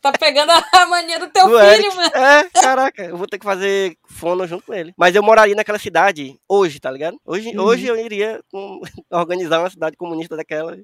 D: Tá pegando a mania do teu
B: Do
D: filho,
B: Eric.
D: mano.
B: É, caraca, eu vou ter que fazer fono junto com ele. Mas eu moraria naquela cidade hoje, tá ligado? Hoje,
D: Uhum.
B: hoje eu iria com- <laughs> organizar uma cidade comunista daquela.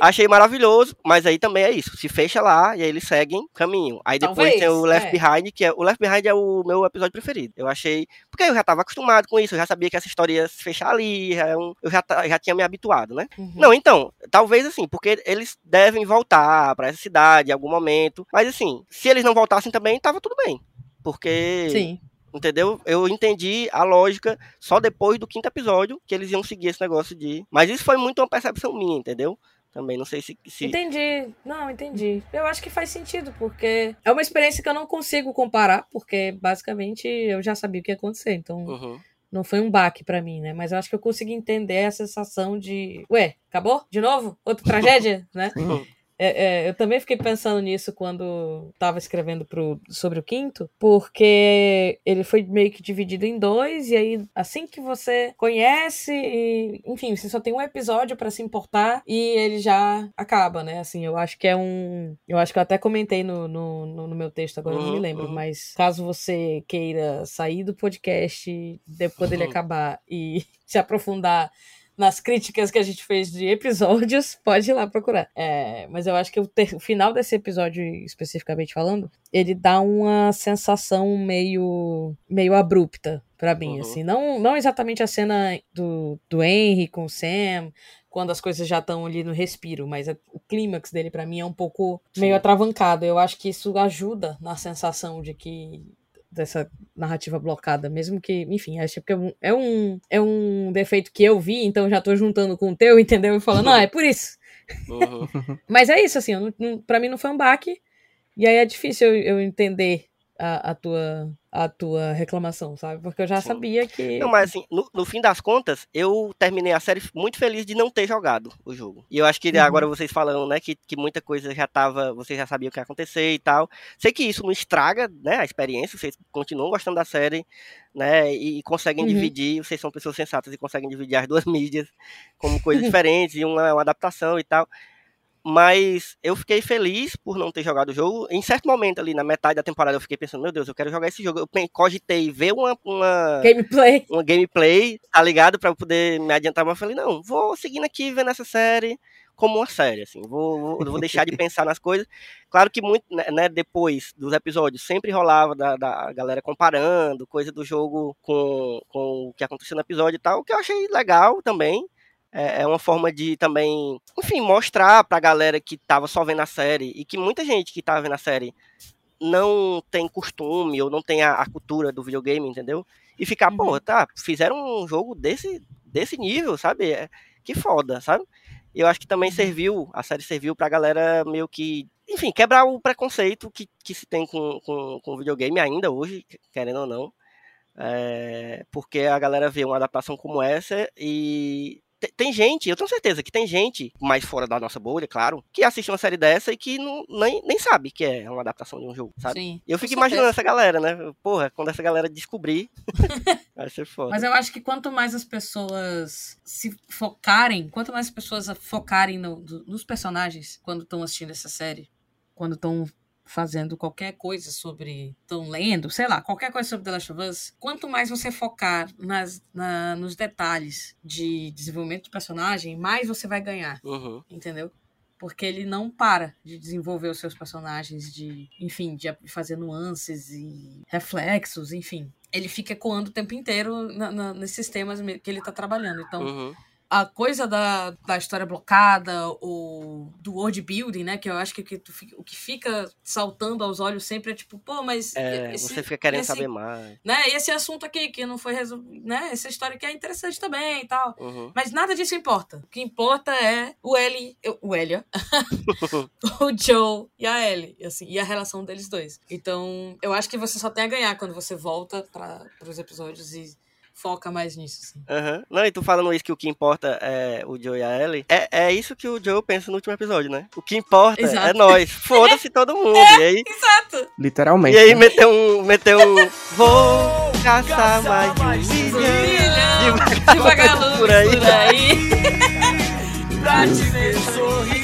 B: Achei maravilhoso, mas aí também é isso. Se fecha lá e aí eles seguem caminho. Aí depois
D: Talvez,
B: tem o Left
D: é.
B: Behind, que é o Left Behind é o meu episódio preferido. Eu achei, porque eu já tava acostumado com isso, eu já sabia que essa história ia se fechar ali, já é eu já, já tinha me habituado, né?
D: Uhum.
B: Não, então, talvez assim, porque eles devem voltar pra essa cidade em algum momento. Mas assim, se eles não voltassem também, tava tudo bem. Porque,
D: Sim.
B: entendeu? Eu entendi a lógica só depois do quinto episódio que eles iam seguir esse negócio de. Mas isso foi muito uma percepção minha, entendeu? Também não sei se. se...
D: Entendi. Não, entendi. Eu acho que faz sentido, porque é uma experiência que eu não consigo comparar, porque basicamente eu já sabia o que ia acontecer. Então,
B: Uhum.
D: não foi um baque pra mim, né? Mas eu acho que eu consegui entender a sensação de. Ué, acabou? De novo? Outra tragédia? né?
C: Sim.
D: É, é, eu também fiquei pensando nisso quando tava escrevendo pro, sobre o quinto, porque ele foi meio que dividido em dois, e aí assim que você conhece, e, enfim, você só tem um episódio pra se importar e ele já acaba, né? Assim, eu acho que é um. Eu acho que eu até comentei no, no, no- meu texto, agora eu não me
B: Uhum,
D: lembro,
B: uhum.
D: mas caso você queira sair do podcast depois dele
B: Uhum.
D: acabar e <laughs> se aprofundar nas críticas que a gente fez de episódios, <laughs> pode ir lá procurar. É, mas eu acho que o, ter- o final desse episódio, especificamente falando, ele dá uma sensação meio, meio abrupta pra mim,
B: Uhum.
D: assim. Não, não exatamente a cena do, do Henry com o Sam, quando as coisas já estão ali no respiro, mas o clímax dele pra mim é um pouco meio atravancado. Eu acho que isso ajuda na sensação de que dessa narrativa blocada, mesmo que, enfim, acho que é um, é um, é um defeito que eu vi, então já tô juntando com o teu, <laughs> entendeu? E falando, ah, é por isso.
B: Uhum. <laughs>
D: Mas é isso, assim, eu não, não, pra mim não foi um baque, e aí é difícil eu, eu entender a, a, tua, a tua reclamação, sabe? Porque eu já
B: Sim.
D: sabia que...
B: Não, mas assim, no, no fim das contas, eu terminei a série muito feliz de não ter jogado o jogo. E eu acho que
D: Uhum.
B: agora vocês falando, né, que, que muita coisa já tava, vocês já sabiam o que ia acontecer e tal. Sei que isso não estraga, né, a experiência, vocês continuam gostando da série, né, e, conseguem
D: Uhum.
B: dividir, vocês são pessoas sensatas e conseguem dividir as duas <laughs> mídias como coisas diferentes, e uma, uma adaptação e tal. Mas eu fiquei feliz por não ter jogado o jogo. Em certo momento ali, na metade da temporada, eu fiquei pensando, meu Deus, eu quero jogar esse jogo. Eu cogitei ver uma, uma,
D: Gameplay. <laughs>
B: uma gameplay, tá ligado? Pra eu poder me adiantar, mas eu falei, não, vou seguindo aqui vendo essa série como uma série, assim, vou, vou, vou deixar de <laughs> pensar nas coisas. Claro que muito, né, né, depois dos episódios, sempre rolava da, da galera comparando, coisa do jogo com, com o que aconteceu no episódio e tal, que eu achei legal também. É, é uma forma de também, enfim, mostrar pra galera que tava só vendo a série e que muita gente que tava vendo a série não tem costume ou não tem a, a cultura do videogame, entendeu? E ficar,
D: Uhum.
B: pô, tá, fizeram um jogo desse, desse nível, sabe? É, que foda, sabe? Eu acho que também
D: Uhum.
B: serviu, a série serviu pra galera meio que, enfim, quebrar o preconceito que, que se tem com, com, com videogame ainda hoje, querendo ou não. É, porque a galera vê uma adaptação como essa e tem gente, eu tenho certeza que tem gente mais fora da nossa bolha, claro, que assiste uma série dessa e que não, nem, nem sabe que é uma adaptação de um jogo, sabe?
D: Sim.
B: Eu fico imaginando essa galera, né? Porra, quando essa galera descobrir, <laughs> vai ser foda.
D: Mas eu acho que quanto mais as pessoas se focarem, quanto mais as pessoas focarem no- do- nos personagens quando estão assistindo essa série, quando estão fazendo qualquer coisa sobre. estão lendo, sei lá, qualquer coisa sobre The Last of Us, quanto mais você focar nas, na- nos detalhes de desenvolvimento do personagem, mais você vai ganhar,
B: Uhum.
D: entendeu? Porque ele não para de desenvolver os seus personagens, de, enfim, de fazer nuances e reflexos, enfim. Ele fica ecoando o tempo inteiro na- na- nesses temas que ele tá trabalhando. Então,
B: Uhum.
D: A coisa da, da história blocada, o, do world building, né? Que eu acho que, o que tu fica- o que fica saltando aos olhos sempre é tipo, pô, mas.
B: É,
D: esse-
B: você fica querendo
D: esse-
B: saber mais.
D: Né, e esse assunto aqui que não foi resolvido, né? Essa história aqui é interessante também e tal.
B: Uhum.
D: Mas nada disso importa. O que importa é o Ellie, o Elia, <laughs> o Joe e a Ellie, assim, e a relação deles dois. Então, eu acho que você só tem a ganhar quando você volta para os episódios e foca mais nisso, assim.
B: Aham. Não, e tu falando isso que o que importa é o Joe e a Ellie, é, é isso que o Joe pensa no último episódio, né? O que importa
D: Exato.
B: é nós. Foda-se <laughs> todo mundo. E aí,
D: Exato!
C: Literalmente.
B: e aí
C: né?
B: meteu um. Meteu um. Vou caçar mais de um milhão.
D: Milhão de vagalumes
B: por aí.
D: por aí. <laughs>
A: Pra te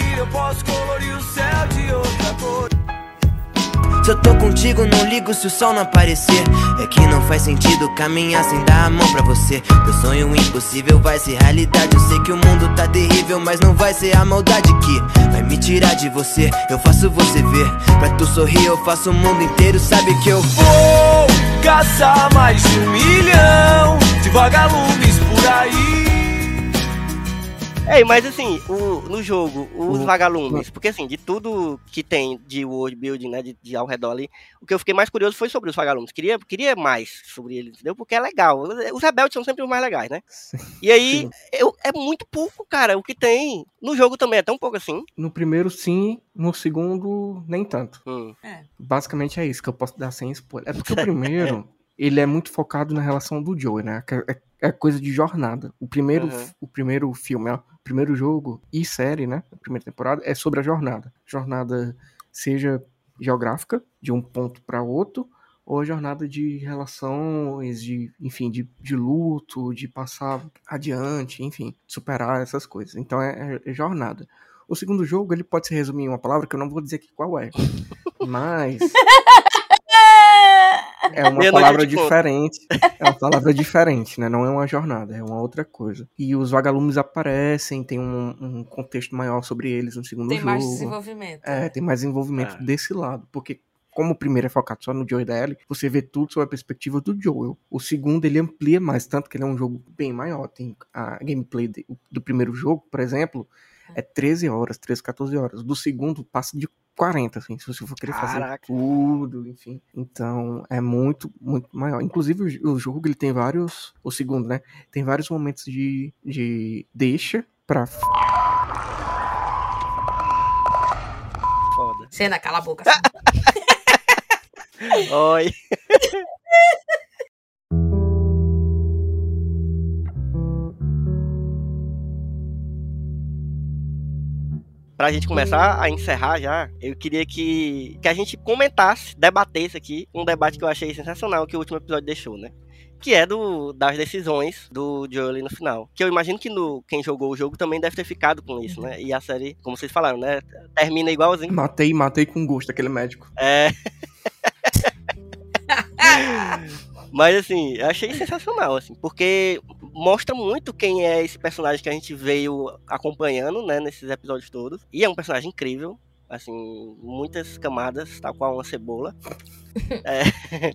E: Se eu tô contigo, não ligo se o sol não aparecer. É que não faz sentido caminhar sem dar a mão pra você. Teu sonho impossível vai ser realidade. Eu sei que o mundo tá terrível, mas não vai ser a maldade que vai me tirar de você. Eu faço você ver. Pra tu sorrir, eu faço o mundo inteiro. Sabe que eu
A: Vou caçar mais de um milhão de vagalumes por aí.
B: Ei, mas assim, o, no jogo, os
C: O-
B: vagalumes, porque assim, de tudo que tem de world building, né, de, de ao redor ali, o que eu fiquei mais curioso foi sobre os vagalumes. Queria, queria mais sobre eles, entendeu? Porque é legal. Os rebeldes são sempre os mais legais, né?
C: Sim.
B: E aí, eu, é muito pouco, cara, o que tem. No jogo também é tão pouco assim.
C: No primeiro, sim. No segundo, nem tanto.
B: Hum.
C: Basicamente é isso que eu posso dar sem spoiler. É porque o <laughs> primeiro, ele é muito focado na relação do Joey, né? Que É, é coisa de jornada. O primeiro,
B: Uhum.
C: o primeiro filme, ó, primeiro jogo e série, né? A primeira temporada é sobre a jornada. Jornada seja geográfica, de um ponto para outro, ou a jornada de relações, de, enfim, de, de luto, de passar adiante, enfim, superar essas coisas. Então é, é- é jornada. O segundo jogo, ele pode se resumir em uma palavra que eu não vou dizer aqui qual é. <laughs> Mas é uma palavra diferente. É uma palavra diferente, né? Não é uma jornada, é uma outra coisa. E os vagalumes aparecem, tem um, um contexto maior sobre eles no segundo
D: Tem
C: jogo.
D: mais desenvolvimento.
C: É, tem mais envolvimento
B: Ah.
C: desse lado. Porque, como o primeiro é focado só no Joe e da Ellie, você vê tudo sob a perspectiva do Joel. O segundo, ele amplia mais, tanto que ele é um jogo bem maior. Tem a gameplay de- do primeiro jogo, por exemplo, é 13 horas, 13, 14 horas. Do segundo, passa de 40, assim, se você for querer fazer
B: Caraca.
C: tudo, enfim. Então, é muito, muito maior. Inclusive, o, o jogo, ele tem vários... O segundo, né? Tem vários momentos de, de deixa pra
B: Foda.
D: Cena, cala a boca. <laughs>
B: Oi. <laughs> Pra gente começar a encerrar já, eu queria que, que a gente comentasse, debatesse aqui um debate que eu achei sensacional que o último episódio deixou, né? Que é do, das decisões do Joel no final. Que eu imagino que no, quem jogou o jogo também deve ter ficado com isso, né? E a série, como vocês falaram, né? Termina igualzinho.
C: Matei, matei com gosto aquele médico.
B: É. <laughs> <laughs> Mas assim, achei sensacional, assim, porque mostra muito quem é esse personagem que a gente veio acompanhando, né, nesses episódios todos. E é um personagem incrível, assim, muitas camadas, tal qual uma cebola. <laughs> É.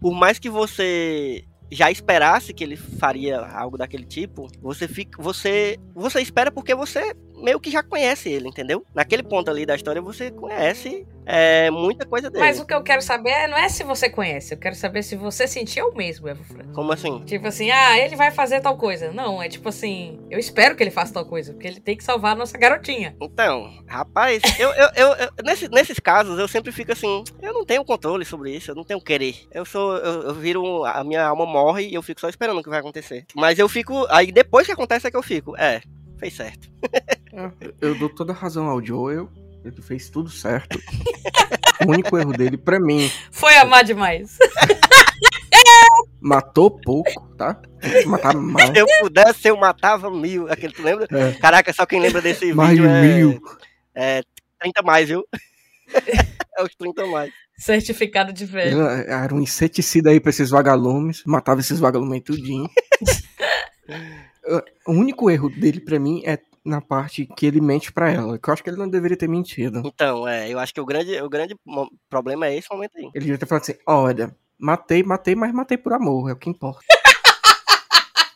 B: Por mais que você já esperasse que ele faria algo daquele tipo, você fica, você, você espera porque você meio que já conhece ele, entendeu? Naquele ponto ali da história você conhece é, muita coisa dele.
D: Mas o que eu quero saber é, não é se você conhece, eu quero saber se você sentiu o mesmo, Evo Franco.
B: Como assim?
D: Tipo assim, ah, ele vai fazer tal coisa. Não, é tipo assim, eu espero que ele faça tal coisa, porque ele tem que salvar a nossa garotinha.
B: Então, rapaz, eu, eu, eu, eu nesse, nesses casos eu sempre fico assim, eu não tenho controle sobre isso, eu não tenho querer. Eu sou, eu, eu viro, a minha alma morre e eu fico só esperando o que vai acontecer. Mas eu fico, aí depois que acontece é que eu fico, é, fez certo.
C: É, eu dou toda a razão ao Joel. Ele fez tudo certo. <laughs> o único erro dele, pra mim,
D: Foi amar demais.
C: matou pouco, tá? Matar mal.
B: Se eu pudesse, eu matava mil. Aquele, tu lembra?
C: É.
B: Caraca, só quem lembra desse
C: Mais de
B: vídeo é,
C: mil.
B: é 30 mais, viu? <laughs> é os 30 mais.
D: Certificado de velho.
C: Era um inseticida aí pra esses vagalumes. Matava esses vagalumes aí tudinho. <laughs> o único erro dele pra mim é na parte que ele mente pra ela. Que eu acho que ele não deveria ter mentido.
B: Então, é, eu acho que o grande, o grande problema é esse momento aí.
C: Ele devia ter falado assim: olha, matei, matei, mas matei por amor, é o que importa. <laughs>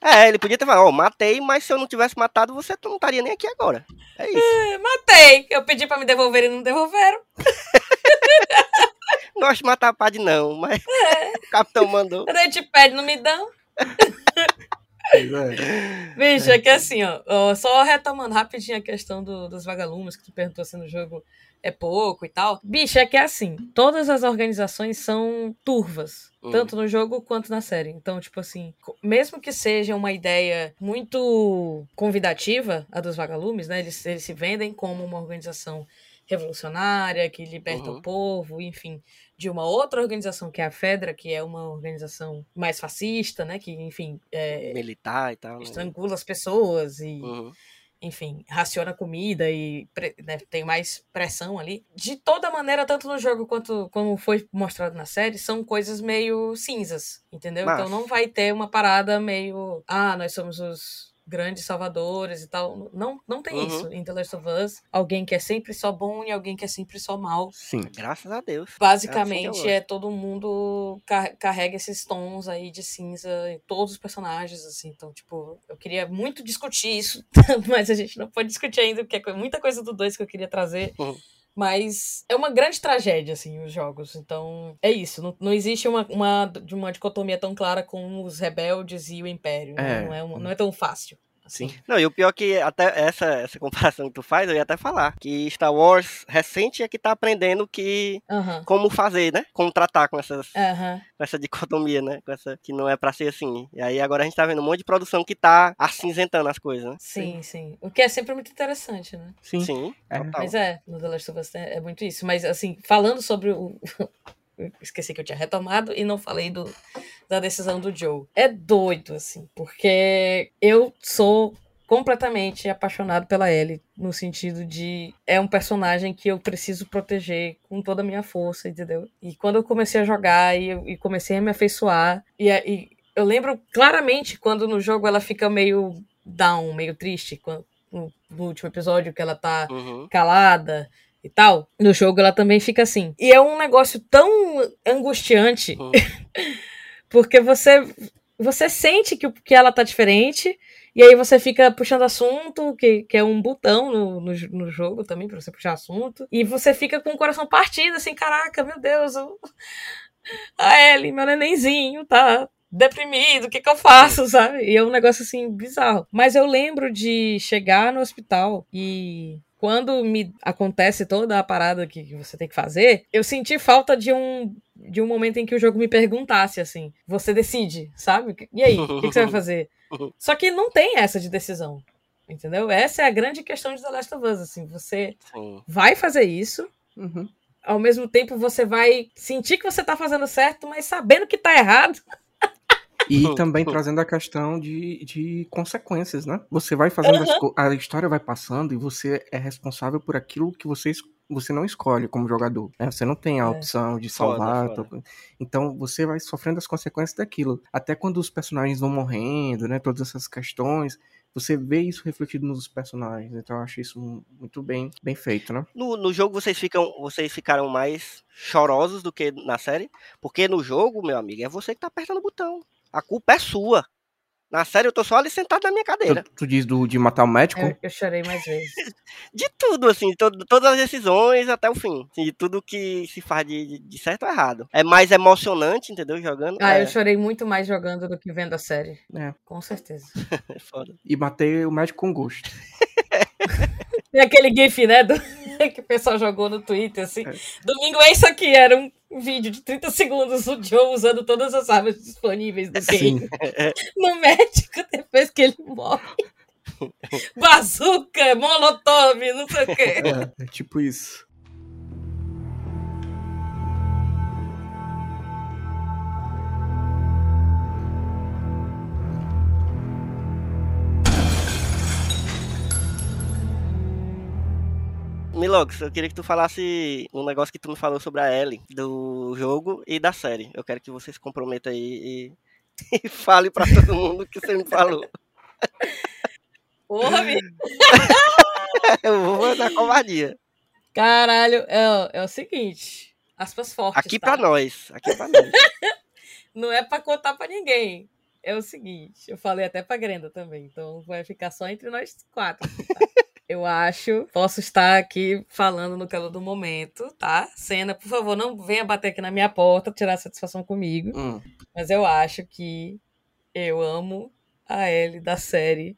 B: É, ele podia ter falado, ó, matei, mas se eu não tivesse matado, você não estaria nem aqui agora. É isso.
D: Matei. Eu pedi pra me devolver e não devolveram. <laughs>
B: Não gosto de matar padre, não, mas o capitão mandou.
D: Quando a gente pede, não me dão. <laughs>
C: É.
D: Bicho, é que assim, ó, ó, só retomando rapidinho a questão do- dos vagalumes, que tu perguntou se no jogo é pouco e tal. Bicho, é que é assim, todas as organizações são turvas,
B: Hum.
D: tanto no jogo quanto na série. Então, tipo assim, mesmo que seja uma ideia muito convidativa, a dos vagalumes, né, eles, eles se vendem como uma organização revolucionária, que liberta
B: Uhum.
D: o povo, enfim, de uma outra organização que é a Fedra, que é uma organização mais fascista, né, que, enfim, é,
B: Militar e tal. Né?
D: estrangula as pessoas e,
B: Uhum.
D: enfim, raciona comida e né, tem mais pressão ali. De toda maneira, tanto no jogo quanto como foi mostrado na série, são coisas meio cinzas, entendeu?
B: Massa.
D: Então não vai ter uma parada meio, ah, nós somos os grandes salvadores e tal. Não, não tem
B: Uhum.
D: isso em The Last of Us. Alguém que é sempre só bom e alguém que é sempre só mal.
C: Sim.
B: Graças a Deus.
D: Basicamente,
B: assim
D: é todo mundo car- carrega esses tons aí de cinza em todos os personagens, assim. Então, tipo, eu queria muito discutir isso, <laughs> mas a gente não pode discutir ainda, porque é muita coisa do 2 que eu queria trazer.
B: Uhum.
D: Mas é uma grande tragédia, assim, os jogos. Então, é isso. Não, não existe uma, uma, de uma dicotomia tão clara com os rebeldes e o Império.
C: É.
D: Não, é não é tão fácil. Assim.
C: Sim.
B: Não, e o pior é que até essa, essa <laughs> comparação que tu faz, eu ia até falar. Que Star Wars recente é que tá aprendendo que
D: Aham.
B: como fazer, né? Como tratar com essas
D: Aham.
B: com essa dicotomia, né? Com essa que não é pra ser assim. E aí agora a gente tá vendo um monte de produção que tá acinzentando as coisas, né?
D: Sim, sim. O que é sempre muito interessante, né?
C: Sim.
B: Sim,
C: É.
B: total.
D: Mas é, no The Last of Us é é muito isso. Mas, assim, falando sobre o. Esqueci que eu tinha retomado e não falei do, da decisão do Joe. É doido, assim, porque eu sou completamente apaixonado pela Ellie, no sentido de é um personagem que eu preciso proteger com toda a minha força, entendeu? E quando eu comecei a jogar e, e comecei a me afeiçoar, e, e eu lembro claramente quando no jogo ela fica meio down, meio triste, quando, no, no último episódio que ela tá
B: Uhum.
D: calada e tal. No jogo ela também fica assim. E é um negócio tão angustiante,
B: Uhum. <laughs>
D: porque você você sente que, que ela tá diferente, e aí você fica puxando assunto, que, que é um botão no, no, no jogo também, pra você puxar assunto, e você fica com o coração partido, assim, caraca, meu Deus, eu... a <laughs> Ellie, meu nenenzinho, tá deprimido, o que que eu faço, sabe? E é um negócio, assim, bizarro. Mas eu lembro de chegar no hospital e quando me acontece toda a parada que você tem que fazer, eu senti falta de um de um momento em que o jogo me perguntasse assim, você decide, sabe? E aí, o que, que você vai fazer? <laughs> Só que não tem essa de decisão, entendeu? Essa é a grande questão de The Last of Us, assim, você
B: Sim.
D: vai fazer isso,
C: Uhum.
D: ao mesmo tempo você vai sentir que você tá fazendo certo, mas sabendo que tá errado.
C: E também trazendo a questão de, de consequências, né? Você vai fazendo as co- a história vai passando e você é responsável por aquilo que você, es- você não escolhe como jogador. né? Você não tem a
D: É.
C: opção de
B: Foda,
C: salvar.
B: foda.
C: to- Então você vai sofrendo as consequências daquilo. Até quando os personagens vão morrendo, né? Todas essas questões. Você vê isso refletido nos personagens. Então eu acho isso mu- muito bem, bem feito, né?
B: No, no jogo vocês ficam, vocês ficaram mais chorosos do que na série, porque no jogo, meu amigo, é você que tá apertando o botão. A culpa é sua. Na série, eu tô só ali sentado na minha cadeira.
C: Tu, tu diz do, de matar o médico?
D: Eu, eu chorei mais vezes. <laughs>
B: De tudo, assim, to- todas as decisões até o fim. assim, De tudo que se faz de, de- certo ou errado. É mais emocionante, entendeu? Jogando.
D: Ah,
B: é,
D: eu chorei muito mais jogando do que vendo a série.
C: É.
D: Com certeza. <laughs>
B: é foda.
C: E matei o médico com gosto. <laughs>
D: E aquele gif, né, do- que o pessoal jogou no Twitter, assim.
C: É.
D: Domingo é isso aqui, era um vídeo de 30 segundos do Joe usando todas as armas disponíveis do game
C: Sim. <laughs>
D: no médico depois que ele morre. <laughs> Bazuca, molotov, não sei o quê.
C: É, é tipo isso.
B: Milox, eu queria que tu falasse um negócio que tu me falou sobre a Ellie, do jogo e da série. Eu quero que você se comprometa aí e, <laughs> e fale pra todo mundo o que você me falou.
D: Porra, bicho. <laughs>
B: Eu vou na covardia.
D: Caralho, é, o- é o seguinte. Aspas fortes.
B: Aqui
D: tá?
B: pra nós. Aqui pra nós. <laughs>
D: Não é pra contar pra ninguém. É o seguinte, eu falei até pra Grenda também, então vai ficar só entre nós quatro. tá? Eu acho, posso estar aqui falando no calor do momento, tá? Cena, por favor, não venha bater aqui na minha porta, tirar satisfação comigo.
C: Hum.
D: Mas eu acho que eu amo a Ellie da série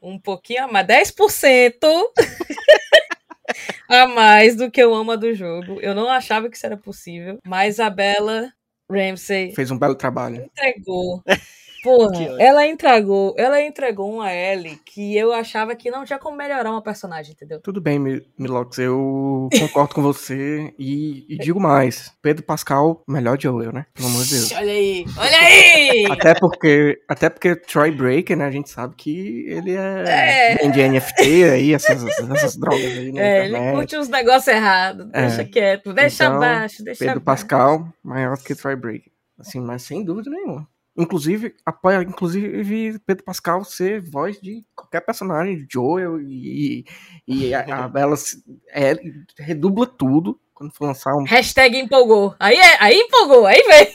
D: um pouquinho a mais, 10% <laughs> a mais do que eu amo a do jogo. Eu não achava que isso era possível, mas a Bella Ramsey
C: Fez um belo trabalho.
D: entregou. <laughs> Porra, ela entregou, ela entregou uma Ellie que eu achava que não tinha como melhorar uma personagem, entendeu?
C: Tudo bem, Mi- Milox, eu concordo com você e, e digo mais. Pedro Pascal, melhor Joel, né? Pelo amor de Deus.
D: Olha aí, olha aí!
C: Até porque, até porque Troy Breaker, né? A gente sabe que ele é,
D: É.
C: vende NFT aí, essas, essas drogas aí na
D: É, ele curte uns negócios errados, deixa
C: É.
D: quieto, deixa
C: Então,
D: abaixo, deixa
C: Pedro
D: abaixo.
C: Pascal, maior do que Troy Breaker. Assim, mas sem dúvida nenhuma. Inclusive, apoia, inclusive, Pedro Pascal ser voz de qualquer personagem, Joel e, e a, a <laughs> Bella se- é, redubla tudo quando for lançar um.
D: Hashtag empolgou. Aí, é, aí empolgou, aí vem.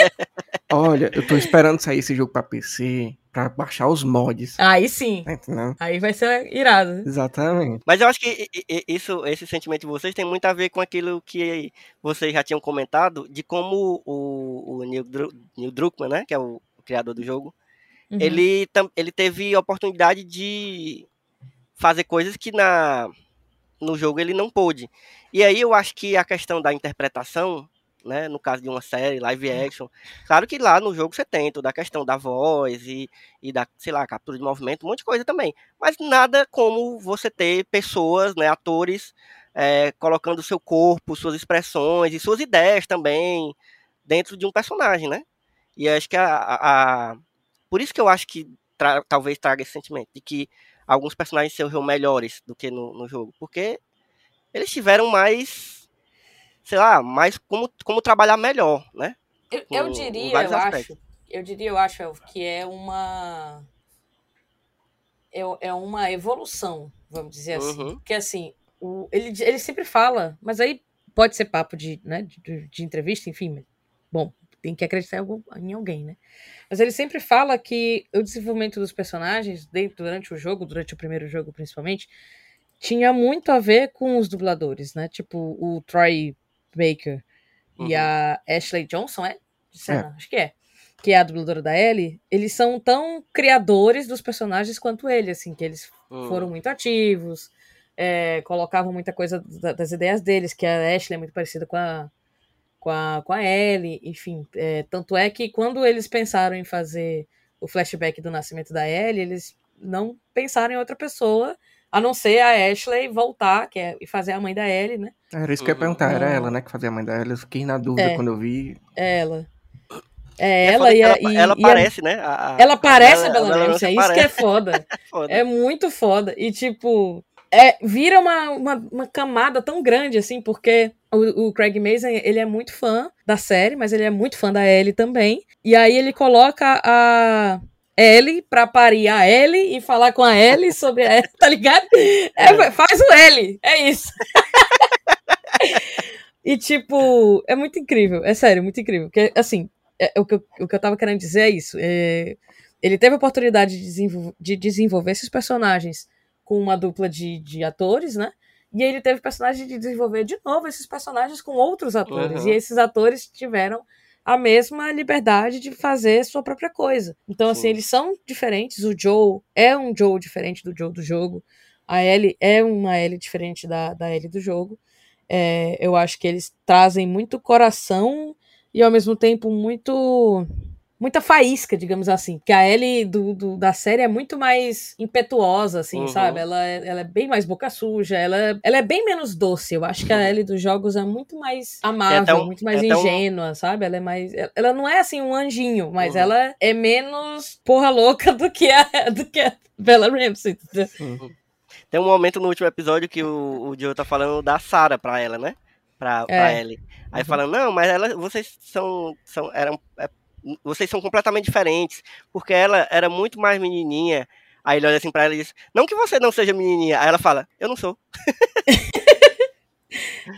D: <laughs>
C: Olha, eu tô esperando sair esse jogo pra PC, pra baixar os mods.
D: Aí sim.
C: Tá?
D: Aí vai ser irado.
C: Exatamente.
B: Mas eu acho que isso, esse sentimento de vocês tem muito a ver com aquilo que vocês já tinham comentado, de como o, o Neil, Dru- Neil Druckmann, né, que é o criador do jogo,
D: Uhum.
B: ele, ele teve a oportunidade de fazer coisas que na, no jogo ele não pôde. E aí eu acho que a questão da interpretação, né, no caso de uma série, live action, claro que lá no jogo você tem toda a questão da voz e, e da, sei lá, captura de movimento, um monte de coisa também. Mas nada como você ter pessoas, né, atores, é, colocando seu corpo, suas expressões e suas ideias também dentro de um personagem, né? E acho que a, a- a- por isso que eu acho que tra- talvez traga esse sentimento de que alguns personagens sejam melhores do que no, no jogo, porque eles tiveram mais, sei lá, mais como, como trabalhar melhor, né?
D: Eu,
B: com-
D: eu diria, eu
B: aspectos.
D: acho. Eu diria, eu acho, que é uma. É, é uma evolução, vamos dizer assim.
B: Uhum.
D: Porque assim, o, ele, ele sempre fala, mas aí pode ser papo de, né, de, de entrevista, enfim. mas, Bom, tem que acreditar em alguém, né? Mas ele sempre fala que o desenvolvimento dos personagens dentro, durante o jogo, durante o primeiro jogo principalmente, tinha muito a ver com os dubladores, né? Tipo, o Troy Baker e
B: Uhum.
D: a Ashley Johnson, é? De cena? Acho que é. Que é a dubladora da Ellie. Eles são tão criadores dos personagens quanto ele, assim, que eles
B: Hum.
D: foram muito ativos, é, colocavam muita coisa da- das ideias deles, que a Ashley é muito parecida com a, com a, com a Ellie, enfim. é, tanto é que quando eles pensaram em fazer o flashback do nascimento da Ellie, eles não pensaram em outra pessoa, a não ser a Ashley voltar, que é, e fazer a mãe da Ellie, né?
C: Era isso que eu ia
B: Uhum.
C: perguntar, era
D: Não.
C: ela, né, que fazia a mãe dela. Eu fiquei na dúvida
D: É.
C: quando eu vi.
D: Ela. É,
B: é
D: ela e a.
B: ela,
D: e-
B: ela
D: e a-
B: parece, né? a- a-
D: ela parece a
B: Bella-
D: Bella
B: a
D: Ramsey, é isso
B: parece.
D: que é foda. <laughs>
B: Foda.
D: É muito foda. E, tipo, é, vira uma, uma, uma camada tão grande, assim, porque o, o Craig Mazin, ele é muito fã da série, mas ele é muito fã da Ellie também. E aí ele coloca a Ellie pra parir a Ellie e falar com a Ellie sobre a Ellie, <laughs> tá ligado? É, faz o Ellie, é isso. <laughs> E, tipo, é muito incrível, é sério, muito incrível. Porque, assim, é, o, que eu, o que eu tava querendo dizer é isso. É, ele teve a oportunidade de, desenvol de desenvolver esses personagens com uma dupla de, de atores, né? E ele teve personagem de desenvolver de novo esses personagens com outros atores.
B: Uhum.
D: E esses atores tiveram a mesma liberdade de fazer sua própria coisa. Então, assim,
B: Sim.
D: eles são diferentes. O Joe é um Joe diferente do Joe do jogo. A Ellie é uma Ellie diferente da, da Ellie do jogo. É, eu acho que eles trazem muito coração e, ao mesmo tempo, muito muita faísca, digamos assim. Porque a Ellie do, do- da série é muito mais impetuosa, assim,
B: Uhum.
D: sabe? Ela, é- ela é bem mais boca suja, ela, ela é bem menos doce. Eu acho que a Ellie dos jogos é muito mais amável,
B: até um-
D: muito mais
B: é até um-
D: ingênua, sabe? Ela é mais. Ela não é assim um anjinho, mas
B: Uhum.
D: ela é menos porra louca <laughs> do que a, do que a Bella Ramsey. entendeu?
B: Tem um momento no último episódio que o, o Joe tá falando da Sarah pra ela, né? Pra, pra
D: É.
B: Ellie. Aí falando, não, mas ela, vocês são. são eram, é, vocês são completamente diferentes. Porque ela era muito mais menininha. Aí ele olha assim pra ela e diz, não que você não seja menininha. Aí ela fala, eu não sou. <laughs>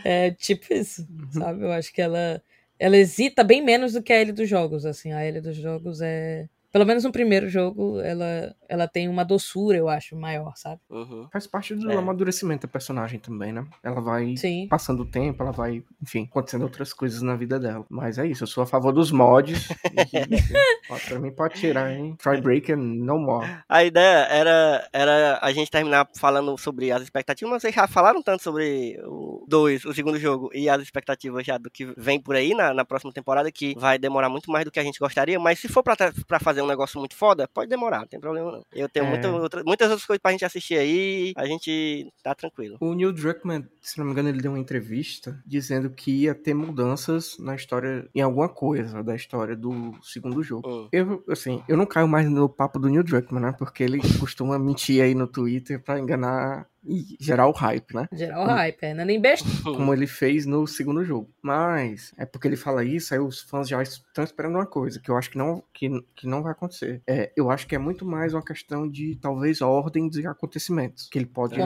D: É tipo isso, sabe? Eu acho que ela, ela hesita bem menos do que a Ellie dos jogos, assim. A Ellie dos jogos é... Pelo menos no primeiro jogo, ela, ela tem uma doçura, eu acho, maior, sabe?
B: Uhum.
C: Faz parte do
B: É.
C: amadurecimento da personagem também, né? Ela vai
D: Sim.
C: passando o tempo, ela vai, enfim, acontecendo outras coisas na vida dela. Mas é isso, eu sou a favor dos mods. <laughs> e, pra mim pode tirar, hein? Trybreaker no more.
B: A ideia era, era a gente terminar falando sobre as expectativas, mas vocês já falaram tanto sobre o 2, o segundo jogo, e as expectativas já do que vem por aí na, na próxima temporada, que vai demorar muito mais do que a gente gostaria, mas se for pra, pra fazer um negócio muito foda, pode demorar, não tem problema não. Eu tenho
C: É.
B: muita outra- muitas outras coisas pra gente assistir aí, a gente tá tranquilo.
C: O Neil Druckmann, se não me engano, ele deu uma entrevista dizendo que ia ter mudanças na história, em alguma coisa da história do segundo jogo.
B: Hum.
C: Eu, assim, eu não caio mais no papo do Neil Druckmann, né? Porque ele costuma mentir aí no Twitter pra enganar e gerar o hype, né?
D: Geral hype, é, não é nem besta. <laughs>
C: Como ele fez no segundo jogo. Mas é porque ele fala isso, aí os fãs já estão esperando uma coisa, que eu acho que não, que, que não vai acontecer. É, eu acho que é muito mais uma questão de talvez ordem de acontecimentos, que ele pode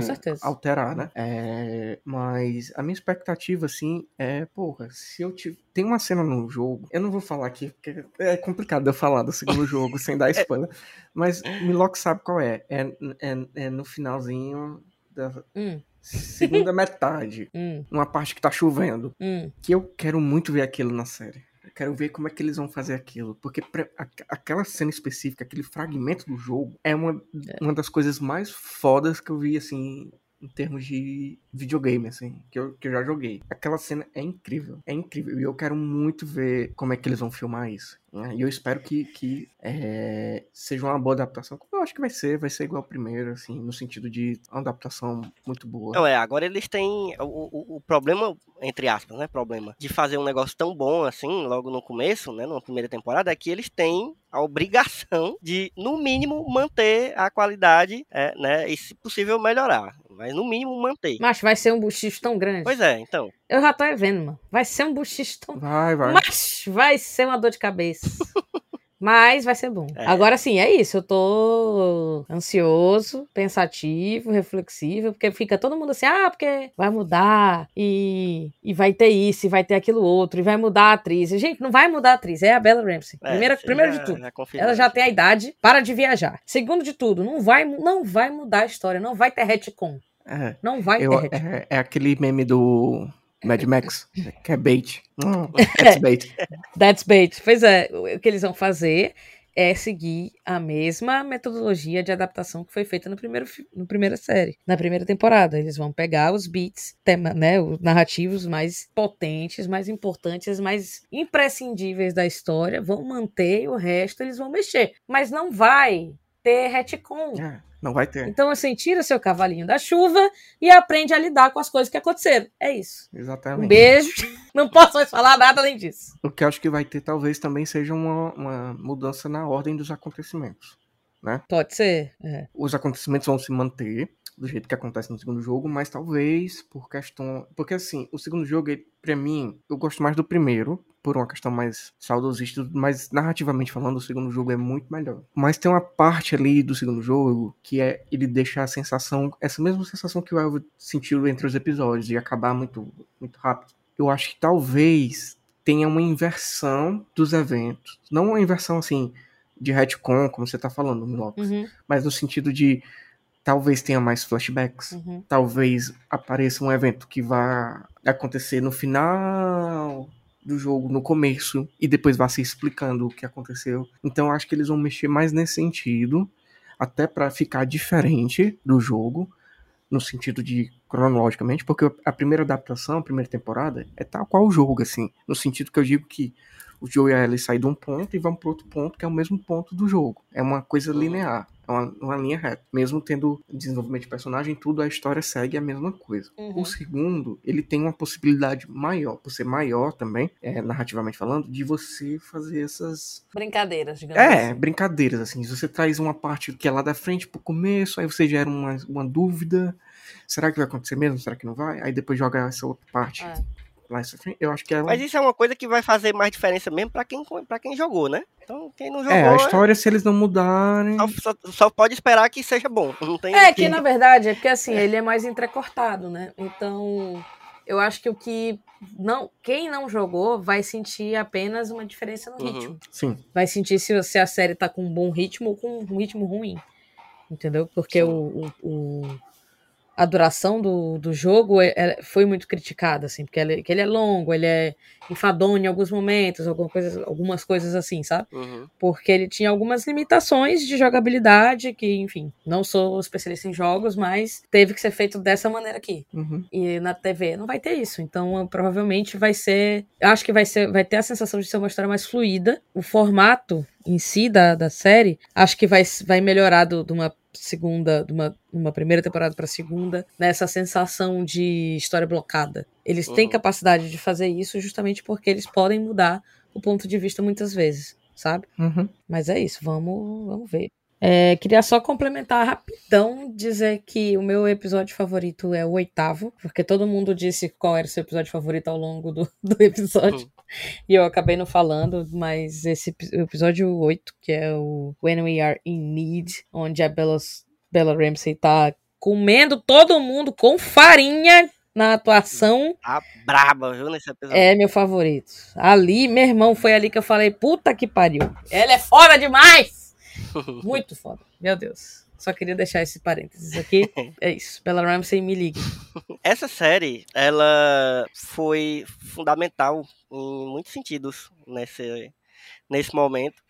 C: alterar, né? É, mas a minha expectativa, assim, é, porra, se eu tiver. Tem uma cena no jogo, eu não vou falar aqui, porque é complicado eu falar do segundo jogo sem dar <laughs> spoiler. Mas Milok sabe qual é. É, é, é no finalzinho da
D: Hum,
C: segunda <laughs> metade.
D: hum,
C: Numa parte que tá chovendo.
D: hum.
C: Que eu quero muito ver aquilo na série. Eu quero ver como é que eles vão fazer aquilo. Porque pra- a- aquela cena específica, aquele fragmento do jogo, é uma, uma das coisas mais fodas que eu vi, assim, em termos de videogame, assim, que eu, que eu já joguei. Aquela cena é incrível. É incrível. E eu quero muito ver como é que eles vão filmar isso. né? E eu espero que, que é, seja uma boa adaptação. Eu acho que vai ser, vai ser igual ao primeiro, assim, no sentido de uma adaptação muito boa.
B: Não, é, agora eles têm o, o, o problema, entre aspas, né, problema, de fazer um negócio tão bom assim, logo no começo, né, numa primeira temporada, é que eles têm a obrigação de, no mínimo, manter a qualidade, é, né, e se possível melhorar, mas no mínimo manter.
D: Macho, vai ser um buchicho tão grande.
B: Pois é, então,
D: Eu já tô vendo, mano. Vai ser um buchicho tão
C: Vai, vai.
D: Mas vai ser uma dor de cabeça. <laughs> Mas vai ser bom.
B: É.
D: Agora sim, é isso. Eu tô ansioso, pensativo, reflexivo, porque fica todo mundo assim, ah, porque vai mudar, e, e vai ter isso, e vai ter aquilo outro, e vai mudar a atriz. E, gente, não vai mudar a atriz, é a Bella Ramsey.
B: é,
D: Primeira, primeiro
B: já-
D: de tudo.
B: já confirmou
D: Ela já tem a idade para de viajar. Segundo de tudo, não vai, não vai mudar a história, não vai ter retcon.
C: É.
D: Não vai
C: Eu-
D: ter
C: é, é aquele meme do Mad Max, que é bait. Hum, <laughs> that's bait.
D: That's bait. Pois é, o que eles vão fazer é seguir a mesma metodologia de adaptação que foi feita no primeiro, no primeira série, na primeira temporada. Eles vão pegar os beats, tema, né, os narrativos mais potentes, mais importantes, mais imprescindíveis da história, vão manter e o resto eles vão mexer. Mas não vai ter retcon.
C: É, não vai ter.
D: Então, assim, tira seu cavalinho da chuva e aprende a lidar com as coisas que aconteceram. É isso. Um
C: Exatamente.
D: beijo. <laughs> Não posso mais falar nada além disso.
C: O que eu acho que vai ter talvez também seja uma, uma mudança na ordem dos acontecimentos.
D: Pode ser. É.
C: Os acontecimentos vão se manter do jeito que acontece no segundo jogo, mas talvez por questão. Porque assim, o segundo jogo, pra mim, eu gosto mais do primeiro, por uma questão mais saudosista, mas narrativamente falando, o segundo jogo é muito melhor. Mas tem uma parte ali do segundo jogo que é ele deixa a sensação, essa mesma sensação que o Elvo sentiu entre os episódios, de acabar muito, muito rápido. Eu acho que talvez tenha uma inversão dos eventos. Não uma inversão assim de retcon, como você tá falando, Milocos,
D: Uhum,
C: mas no sentido de talvez tenha mais flashbacks,
D: uhum.
C: talvez apareça um evento que vai acontecer no final do jogo, no começo, e depois vá se explicando o que aconteceu. Então eu acho que eles vão mexer mais nesse sentido, até pra ficar diferente do jogo, no sentido de cronologicamente, porque a primeira adaptação, a primeira temporada, é tal qual o jogo, assim, no sentido que eu digo que o Joe e a Ellie saem de um ponto e vão para outro ponto, que é o mesmo ponto do jogo. É uma coisa linear, é uma, uma linha reta. Mesmo tendo desenvolvimento de personagem, tudo a história segue a mesma coisa.
D: Uhum.
C: O segundo, ele tem uma possibilidade maior, por ser maior também, é, narrativamente falando, de você fazer essas
D: Brincadeiras, digamos
C: é,
D: assim.
C: brincadeiras, assim. Você traz uma parte que é lá da frente pro começo, aí você gera uma, uma dúvida. Será que vai acontecer mesmo? Será que não vai? Aí depois joga essa outra parte
D: É.
C: frente. Eu acho que é.
B: Mas isso é uma coisa que vai fazer mais diferença mesmo pra quem, pra quem jogou, né? Então, quem não jogou,
C: É, a história, se eles não mudarem.
B: só, só- só pode esperar que seja bom. <laughs> Não tem
D: É, que na verdade é porque assim, ele é mais entrecortado, né? Então, eu acho que o que não, quem não jogou vai sentir apenas uma diferença no
B: Uhum.
D: ritmo.
C: Sim.
D: Vai sentir se, se a série tá com um bom ritmo ou com um ritmo ruim. Entendeu? Porque
B: Sim.
D: o, o- o- a duração do, do jogo é- é- foi muito criticada, assim, porque ele, que ele é longo, ele é enfadonho em alguns momentos, alguma coisa, algumas coisas assim, sabe?
B: Uhum.
D: porque ele tinha algumas limitações de jogabilidade, que, enfim, não sou especialista em jogos, mas teve que ser feito dessa maneira aqui.
C: Uhum.
D: E na TV não vai ter isso. Então, eu- provavelmente vai ser. Acho que vai ser. Vai ter a sensação de ser uma história mais fluida. O formato em si da, da série, acho que vai, vai melhorar do- de uma segunda, de uma, uma primeira temporada para segunda, nessa sensação de história blocada. Eles têm
B: Uhum.
D: capacidade de fazer isso justamente porque eles podem mudar o ponto de vista muitas vezes, sabe?
C: Uhum.
D: Mas é isso, vamos, vamos ver. É, queria só complementar rapidão, dizer que o meu episódio favorito é o oitavo, porque todo mundo disse qual era o seu episódio favorito ao longo do, do episódio. E eu acabei não falando, mas esse episódio 8, que é o When We Are in Need, onde a Bella, Bella Ramsey tá comendo todo mundo com farinha na atuação,
B: Tá braba, viu, nesse episódio.
D: é meu favorito. Ali, meu irmão, foi ali que eu falei, puta que pariu. Ela é foda demais! <laughs> Muito foda, meu Deus. Só queria deixar esse parênteses aqui. <laughs> É isso. Bella Ramsey, me ligue. <laughs>
B: Essa série, ela foi fundamental em muitos sentidos nesse, nesse momento.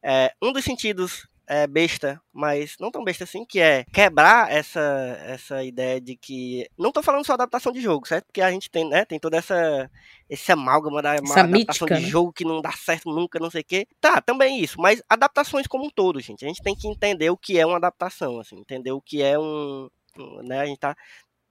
B: É, um dos sentidos é besta, mas não tão besta assim, que é quebrar essa, essa ideia de que. Não tô falando só adaptação de jogo, certo? Porque a gente tem, né, tem toda essa. Esse amálgama da
D: Essa
B: adaptação
D: mítica,
B: de
D: né?
B: jogo que não dá certo nunca, não sei o quê. Tá, também isso, mas adaptações como um todo, gente. A gente tem que entender o que é uma adaptação, assim, entender o que é um. um, Né, a gente tá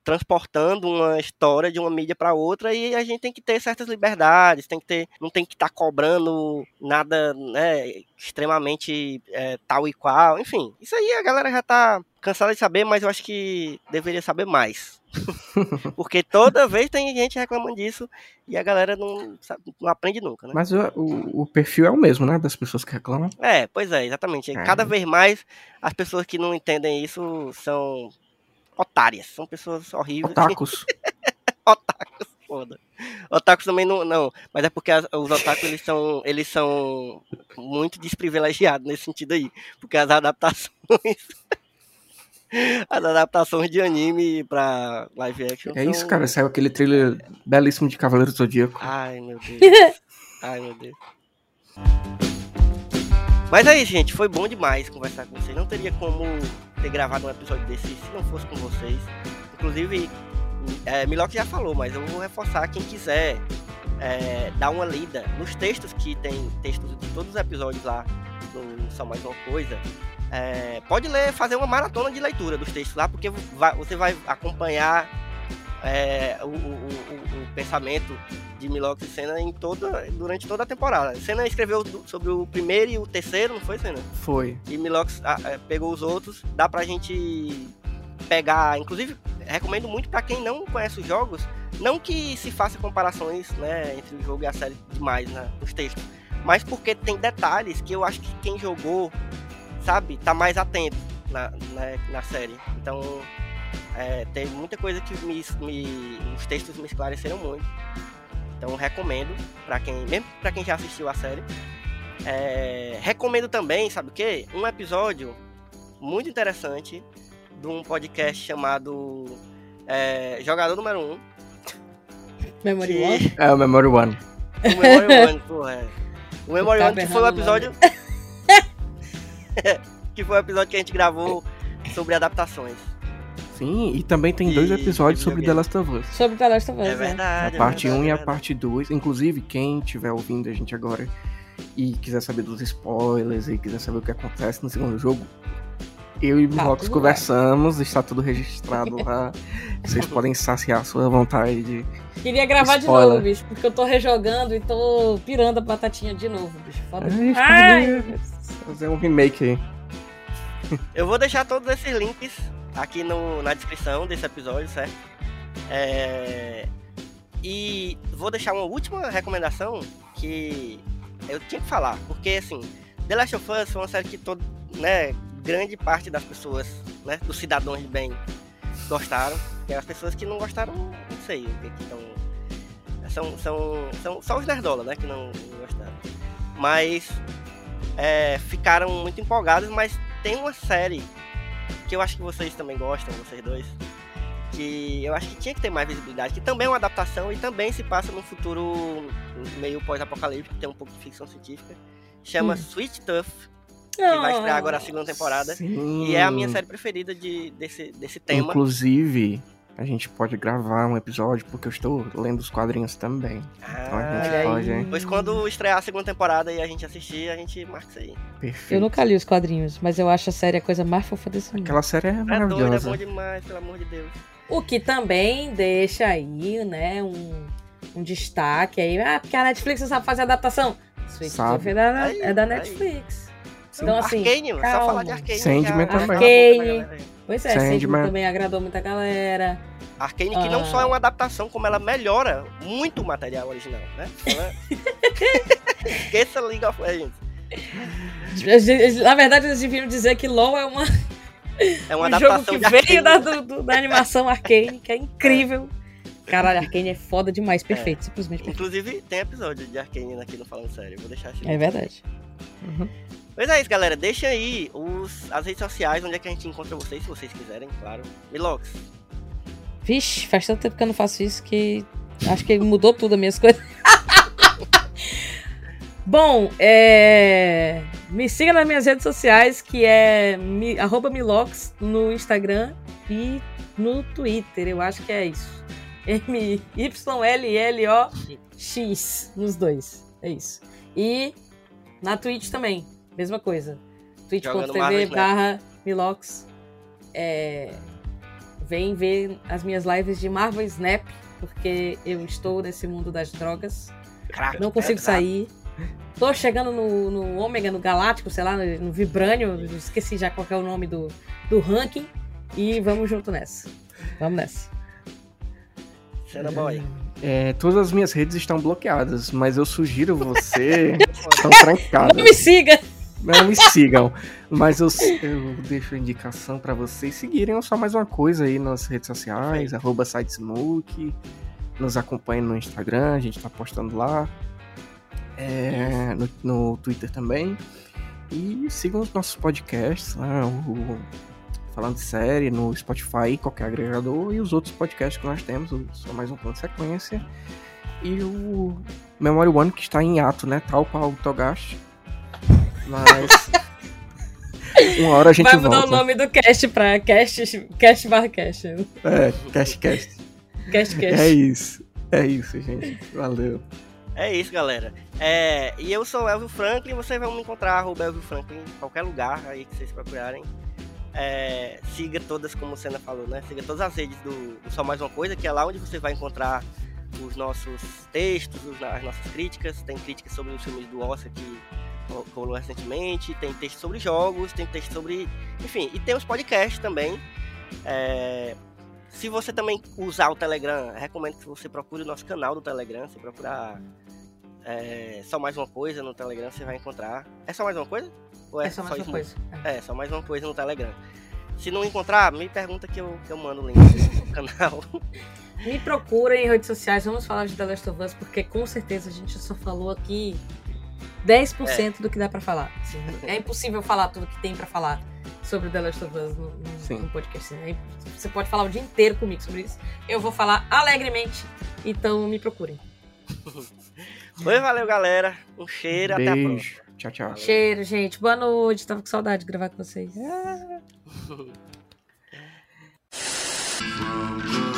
B: transportando uma história de uma mídia para outra e a gente tem que ter certas liberdades, tem que ter, não tem que estar cobrando nada, né, extremamente é, tal e qual, enfim, isso aí a galera já tá cansada de saber, mas eu acho que deveria saber mais, <laughs> porque toda vez tem gente reclamando disso e a galera não, sabe, não aprende nunca, né?
C: Mas o, o, o perfil é o mesmo, né? Das pessoas que reclamam.
B: É, pois é, exatamente.
C: É.
B: Cada vez mais as pessoas que não entendem isso são otárias, são pessoas horríveis.
C: Otakus. <laughs>
B: otakus, foda. Otakus também não, não, mas é porque as- os otakus eles são, eles são muito desprivilegiados nesse sentido aí, porque as adaptações <laughs> as adaptações de anime pra live action
C: É
B: são...
C: isso, cara. Saiu aquele trailer belíssimo de Cavaleiro do Zodíaco.
B: Ai, meu Deus. <laughs> Ai, meu Deus. Mas é isso, gente. Foi bom demais conversar com vocês. Não teria como ter gravado um episódio desse se não fosse com vocês. Inclusive, é, já falou, mas eu vou reforçar. Quem quiser é, dar uma lida nos textos que tem textos de todos os episódios lá no Só Mais Uma Coisa. é, pode ler, fazer uma maratona de leitura dos textos lá, porque vai- você vai acompanhar é, o, o- o- o pensamento de Milox e Senna em toda, durante toda a temporada. Senna escreveu sobre o primeiro e o terceiro, não foi, Senna?
C: Foi.
B: E Milox ah, eh, pegou os outros. Dá pra gente pegar, inclusive, recomendo muito pra quem não conhece os jogos, não que se faça comparações, né, entre o jogo e a série demais né, nos textos, mas porque tem detalhes que eu acho que quem jogou, sabe, tá mais atento na, na, na série. Então, é, tem muita coisa que me, me- os textos me esclareceram muito. Então recomendo para quem, mesmo para quem já assistiu a série. É, recomendo também, sabe o quê? Um episódio muito interessante de um podcast chamado é, Jogador Número 1.
D: Memory
B: que-
D: One?
C: É o Memory One.
B: O Memory One, porra. é. O Memory
D: Tá
B: One que foi o episódio. <laughs> que foi o episódio que a gente gravou sobre adaptações.
C: Sim, e também tem
B: E-
C: dois episódios
B: e
C: sobre. The Last of Us.
D: Sobre The Last of Us,
B: É
D: né?
B: verdade.
C: A parte
B: é
C: 1
B: verdade,
C: e
B: é
C: a parte 2. Inclusive, quem estiver ouvindo a gente agora e quiser saber dos spoilers e quiser saber o que acontece no segundo jogo, eu e o
D: Tá
C: conversamos, está tudo registrado lá. <laughs> Vocês podem saciar a sua vontade de.
D: Queria gravar de
C: Spoiler.
D: novo, bicho, porque eu tô rejogando e tô pirando a batatinha de novo, bicho. Foda
C: A gente
D: Ai!
C: fazer um remake aí.
B: Eu vou deixar todos esses links aqui no, na descrição desse episódio, certo? É, E vou deixar uma última recomendação que eu tinha que falar, porque assim, The Last of Us foi uma série que todo, né, grande parte das pessoas, né, dos cidadãos de bem gostaram, e as pessoas que não gostaram, não sei o que que estão são, são, são só os nerdola, né, que não, não gostaram. Mas é, ficaram muito empolgados, mas tem uma série que eu acho que vocês também gostam, vocês dois, que eu acho que tinha que ter mais visibilidade, que também é uma adaptação e também se passa num futuro meio pós-apocalíptico, tem um pouco de ficção científica, chama
D: Hum.
B: Sweet Tuff, que vai estrear agora a segunda temporada,
C: Sim.
B: e é a minha série preferida de, desse, desse tema.
C: Inclusive, a gente pode gravar um episódio, porque eu estou lendo os quadrinhos também. Então a
B: Ah,
C: gente
D: Olha
C: pode,
D: aí.
C: hein?
B: Pois quando estrear a segunda temporada e a gente assistir, a gente marca isso aí.
C: Perfeito.
D: Eu nunca li os quadrinhos, mas eu acho a série a coisa mais fofa desse mundo.
C: Aquela série é
B: É doido, é
C: maravilhosa.
B: bom demais, pelo amor de Deus.
D: O que também deixa aí, né, um, um destaque aí. Ah, porque a Netflix não sabe fazer adaptação. Sweet
C: Sabe.
D: É da,
B: Aí,
D: é da
B: aí.
D: Netflix. Então, assim,
B: Arcane, só
D: calma.
B: falar de Arcane.
C: Sandman
B: já-
C: também.
B: já-
D: Arcane. Pois é,
C: Sandman.
D: Também agradou muita galera.
B: Arcane que não
D: Ah.
B: só é uma adaptação, como ela melhora muito o material original, né? Esqueça <laughs> League of Legends.
D: Na verdade, eles deviam dizer que LoL é uma,
B: É uma
D: um jogo
B: adaptação
D: que
B: de
D: veio da, do- do- da animação Arcane, que é incrível. Caralho, Arcane é foda demais, perfeito, simplesmente perfeito.
B: Inclusive, tem episódio de Arcane aqui no Falando Sério. Vou deixar assim.
D: É verdade.
B: Pois é isso, galera. Deixa aí os, as redes sociais, onde é que a gente encontra vocês, se vocês quiserem, claro. Milox.
D: Vixe, faz tanto tempo que eu não faço isso que acho que mudou tudo as minhas coisas. <laughs> Bom, é... me siga nas minhas redes sociais, que é mi... Milox no Instagram e no Twitter, eu acho que é isso. M-Y-L-L-O-X nos dois. É isso. E na Twitch também, mesma coisa. Twitch.tv barra Milox. É... Vem ver as minhas lives de Marvel Snap, porque eu estou nesse mundo das drogas.
B: Crack,
D: Não consigo
B: pesado.
D: sair. Tô chegando no, no Ômega, no Galáctico, sei lá, no, no Vibrânio. Esqueci já qual é o nome do, do ranking. E vamos junto nessa. Vamos nessa.
B: Cena boy.
C: É, todas as minhas redes estão bloqueadas, mas eu sugiro você. <laughs> estão
D: Não
C: trancadas.
D: me siga!
C: Não me sigam. <laughs> Mas eu, eu deixo a indicação pra vocês seguirem só mais uma coisa aí nas redes sociais, arroba sitesmoke. Nos acompanhem no Instagram, a gente tá postando lá. É, no, no Twitter também. E sigam os nossos podcasts, né, o Falando de Série, no Spotify, qualquer agregador, e os outros podcasts que nós temos, só mais um plano de sequência. E o Memory One, que está em ato, né? Tal qual o Togashi. Mas. <laughs> Uma hora a gente
D: Vai
C: volta.
D: mudar o nome do cast pra cast, cast barra cast.
C: É, Cast Cast.
D: Cast cast.
C: É isso. É isso, gente. Valeu.
B: É isso, galera. É, e eu sou o Elvio Franklin, vocês vão me encontrar, arroba Elvio Franklin, em qualquer lugar aí que vocês procurarem. É, siga todas, como o Senna falou, né? Siga todas as redes do, do Só Mais Uma Coisa, que é lá onde você vai encontrar os nossos textos, os- as nossas críticas. Tem críticas sobre os filmes do Oscar que rolou recentemente, tem texto sobre jogos, tem texto sobre. Enfim, e tem os podcasts também. É, se você também usar o Telegram, recomendo que você procure o nosso canal do Telegram. Se procurar é, só mais uma coisa no Telegram, você vai encontrar. É só mais uma coisa? Ou
D: É só mais uma
B: isso
D: coisa.
B: É, só mais uma coisa no Telegram. Se não encontrar, me pergunta que eu, que eu mando o link. <laughs> canal.
D: Me procurem em redes sociais, vamos falar de The Last of Us, porque com certeza a gente só falou aqui 10% do que dá pra falar. Assim, é impossível falar tudo que tem pra falar sobre The Last of Us no, no- no podcast. né? Você pode falar o dia inteiro comigo sobre isso. Eu vou falar alegremente, então me procurem. <laughs>
B: Oi, valeu, galera. Um cheiro, até a próxima.
C: Beijo. Tchau, tchau.
D: Cheiro, gente. Boa noite. Tava com saudade de gravar com vocês.
F: From <laughs>